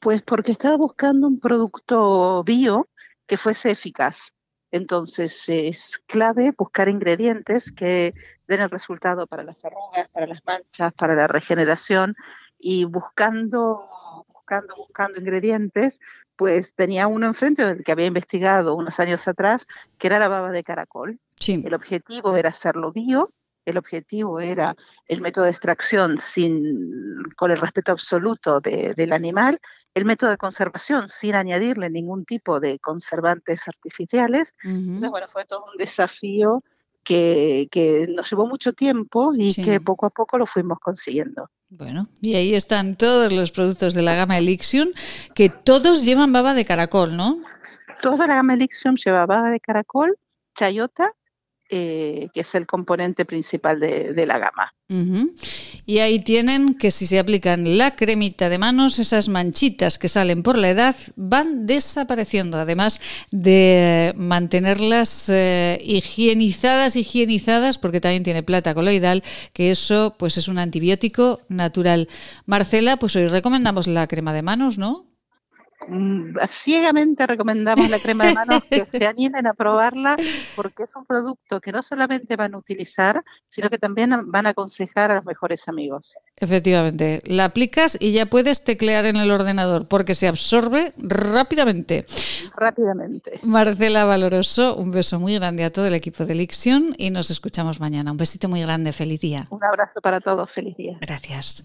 Pues porque estaba buscando un producto bio que fuese eficaz entonces es clave buscar ingredientes que den el resultado para las arrugas, para las manchas, para la regeneración y buscando, buscando, buscando ingredientes, pues tenía uno enfrente del que había investigado unos años atrás, que era la baba de caracol. El objetivo era hacerlo bio, el objetivo era el método de extracción sin, con el respeto absoluto del animal, el método de conservación sin añadirle ningún tipo de conservantes artificiales. Entonces, bueno, fue todo un desafío que, nos llevó mucho tiempo y que poco a poco lo fuimos consiguiendo. Bueno, y ahí están todos los productos de la gama Elixium, que todos llevan baba de caracol, ¿no? Toda la gama Elixium lleva baba de caracol, chayota eh, que es el componente principal de, la gama. Y ahí tienen que si se aplican la cremita de manos, esas manchitas que salen por la edad van desapareciendo, además de mantenerlas eh, higienizadas, higienizadas, porque también tiene plata coloidal, que eso pues es un antibiótico natural. Marcela, pues hoy recomendamos la crema de manos, ¿no? Mm, ciegamente recomendamos la crema de manos que [laughs] se animen a probarla porque es un producto que no solamente van a utilizar, sino que también van a aconsejar a los mejores amigos. Efectivamente, la aplicas y ya puedes teclear en el ordenador porque se absorbe rápidamente. Rápidamente. Marcela Valoroso, un beso muy grande a todo el equipo de Lixion y nos escuchamos mañana. Un besito muy grande, feliz día. Un abrazo para todos, feliz día. Gracias.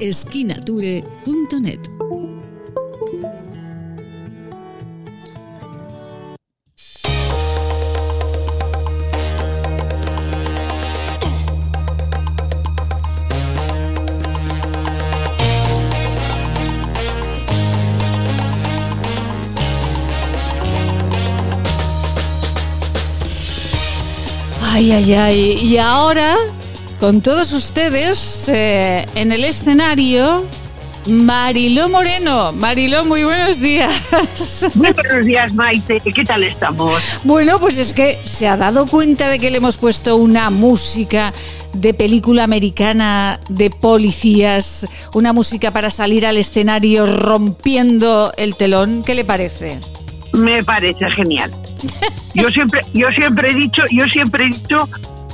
esquinature.net Ay, ay, ay. Y ahora, con todos ustedes eh, en el escenario, Mariló Moreno. Mariló, muy buenos días. [laughs] Muy buenos días, Maite. ¿Qué tal estamos? Bueno, pues es que se ha dado cuenta de que le hemos puesto una música de película americana de policías, una música para salir al escenario rompiendo el telón. ¿Qué le parece? Me parece genial. [laughs] Yo siempre, yo siempre he dicho, yo siempre he dicho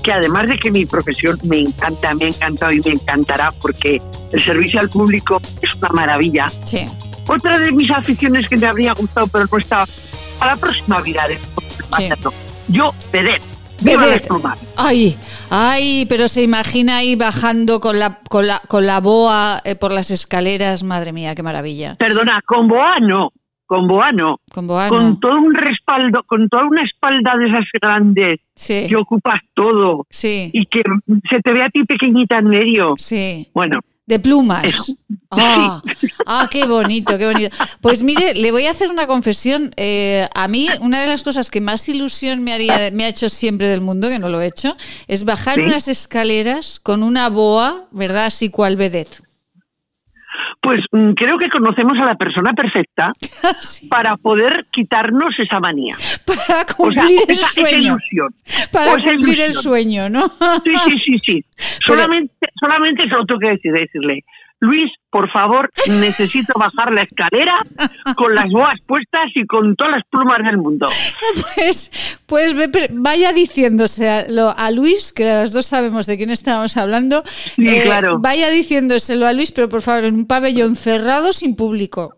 que además de que mi profesión me encanta, me ha encantado y me encantará porque el servicio al público es una maravilla. Sí. Otra de mis aficiones que me habría gustado, pero no está a la próxima vida de Yo, Vedette. Vedette. Ay, ay, pero se imagina ahí bajando con la, con la, con la boa eh, por las escaleras. Madre mía, qué maravilla. Perdona, con boa no con Boano, con, Boano. con todo un respaldo, con toda una espalda de esas grandes que ocupas todo sí. y que se te ve a ti pequeñita en medio. Sí. Bueno. De plumas. [laughs] Ah, ah, qué bonito, qué bonito. Pues mire, le voy a hacer una confesión. Eh, a mí, una de las cosas que más ilusión me, haría, me ha hecho siempre del mundo, que no lo he hecho, es bajar unas escaleras con una boa, ¿verdad? Así cual vedette. Pues mm, creo que conocemos a la persona perfecta [laughs] para poder quitarnos esa manía. Para cumplir el sueño. Para cumplir el sueño, ¿no? Sí, sí, sí, sí. [laughs] Solamente, solamente eso tengo que decir, decirle, Luis, por favor, necesito bajar la escalera con las boas puestas y con todas las plumas del mundo. [laughs] Pues, pues vaya diciéndoselo a Luis, que los dos sabemos de quién estamos hablando. Sí, eh, claro. Vaya diciéndoselo a Luis, pero por favor, en un pabellón cerrado sin público.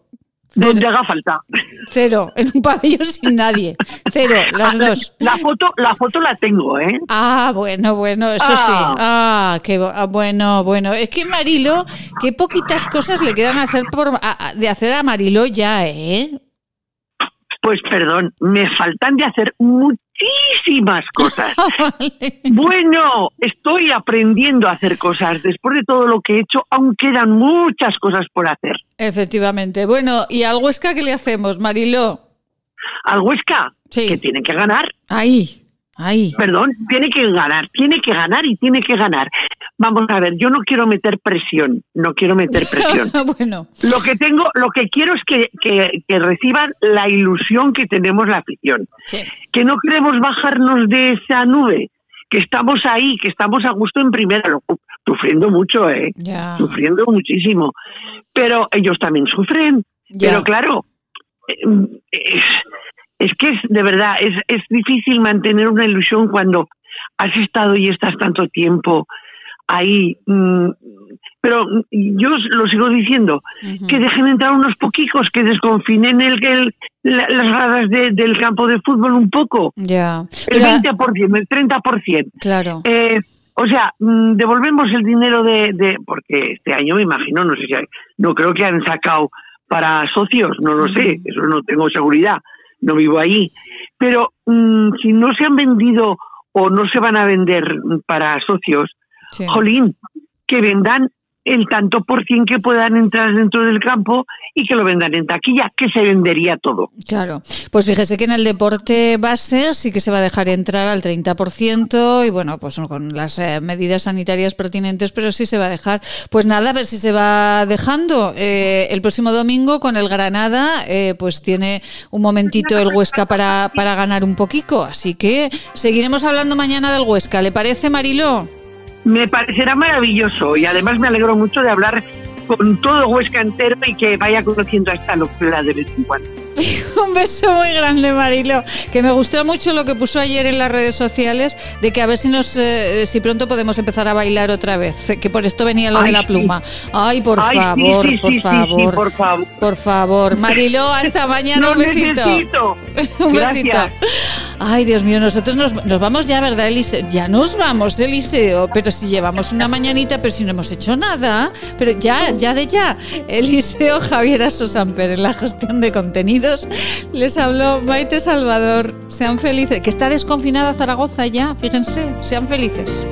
Donde haga falta. Cero, en un pabellón sin nadie. Cero, las ah, dos. [laughs] La foto, la foto la tengo, ¿eh? Ah, bueno, bueno, eso sí. Ah, qué ah, bueno, bueno. Es que Marilo, qué poquitas cosas le quedan hacer por, de hacer a Marilo ya, ¿eh? Pues perdón, me faltan de hacer muchísimas cosas. [laughs] Bueno, estoy aprendiendo a hacer cosas. Después de todo lo que he hecho, aún quedan muchas cosas por hacer. Efectivamente. Bueno, ¿y al Huesca qué le hacemos, Marilo? Al Huesca, sí. que tiene que ganar. Ahí, ahí. Perdón, tiene que ganar, tiene que ganar y tiene que ganar. Vamos a ver, yo no quiero meter presión, no quiero meter [laughs] presión. bueno. Lo que tengo, lo que quiero es que, que, reciban la ilusión que tenemos la afición. Que no queremos bajarnos de esa nube, que estamos ahí, que estamos a gusto en primera, sufriendo mucho, ¿eh? Sufriendo muchísimo. Pero ellos también sufren. Pero claro, es, es, que es de verdad, es, es difícil mantener una ilusión cuando has estado y estás tanto tiempo ahí. Mm, pero yo lo sigo diciendo, que dejen entrar unos poquicos, que desconfinen el, el las gradas del campo de fútbol un poco. Ya. El 20%, el 30%. Claro. Eh, o sea, mm, devolvemos el dinero de, de, porque este año me imagino, no sé si hay, no creo que han sacado para socios, no lo sé, eso no tengo seguridad, no vivo ahí. Pero mm, si no se han vendido o no se van a vender para socios, Jolín, que vendan el tanto por cien que puedan entrar dentro del campo y que lo vendan en taquilla, que se vendería todo. Claro, pues fíjese que en el deporte base sí que se va a dejar entrar al 30% y bueno, pues con las eh, medidas sanitarias pertinentes, pero sí se va a dejar. Pues nada, a ver si se va dejando. Eh, el próximo domingo con el Granada, eh, pues tiene un momentito el Huesca para, para ganar un poquito, así que seguiremos hablando mañana del Huesca. ¿Le parece, Mariló? Me parecerá maravilloso y además me alegro mucho de hablar con todo Huesca entero y que vaya conociendo a esta locura de en cuando. [laughs] Un beso muy grande, Marilo. Que me gustó mucho lo que puso ayer en las redes sociales de que a ver si nos eh, si pronto podemos empezar a bailar otra vez. Que por esto venía lo de la pluma. Ay, por favor, por favor. por favor. Por favor. Marilo, hasta mañana. un besito. [laughs] un besito. Ay, Dios mío, nosotros nos, vamos ya, ¿verdad, Eliseo? Ya nos vamos, Eliseo. Pero si llevamos una mañanita, pero si no hemos hecho nada. Pero ya, ya de ya. Eliseo Javier Asosamper en la gestión de contenidos. Les habló Maite Salvador. Sean felices. Que está desconfinada Zaragoza ya, fíjense. Sean felices.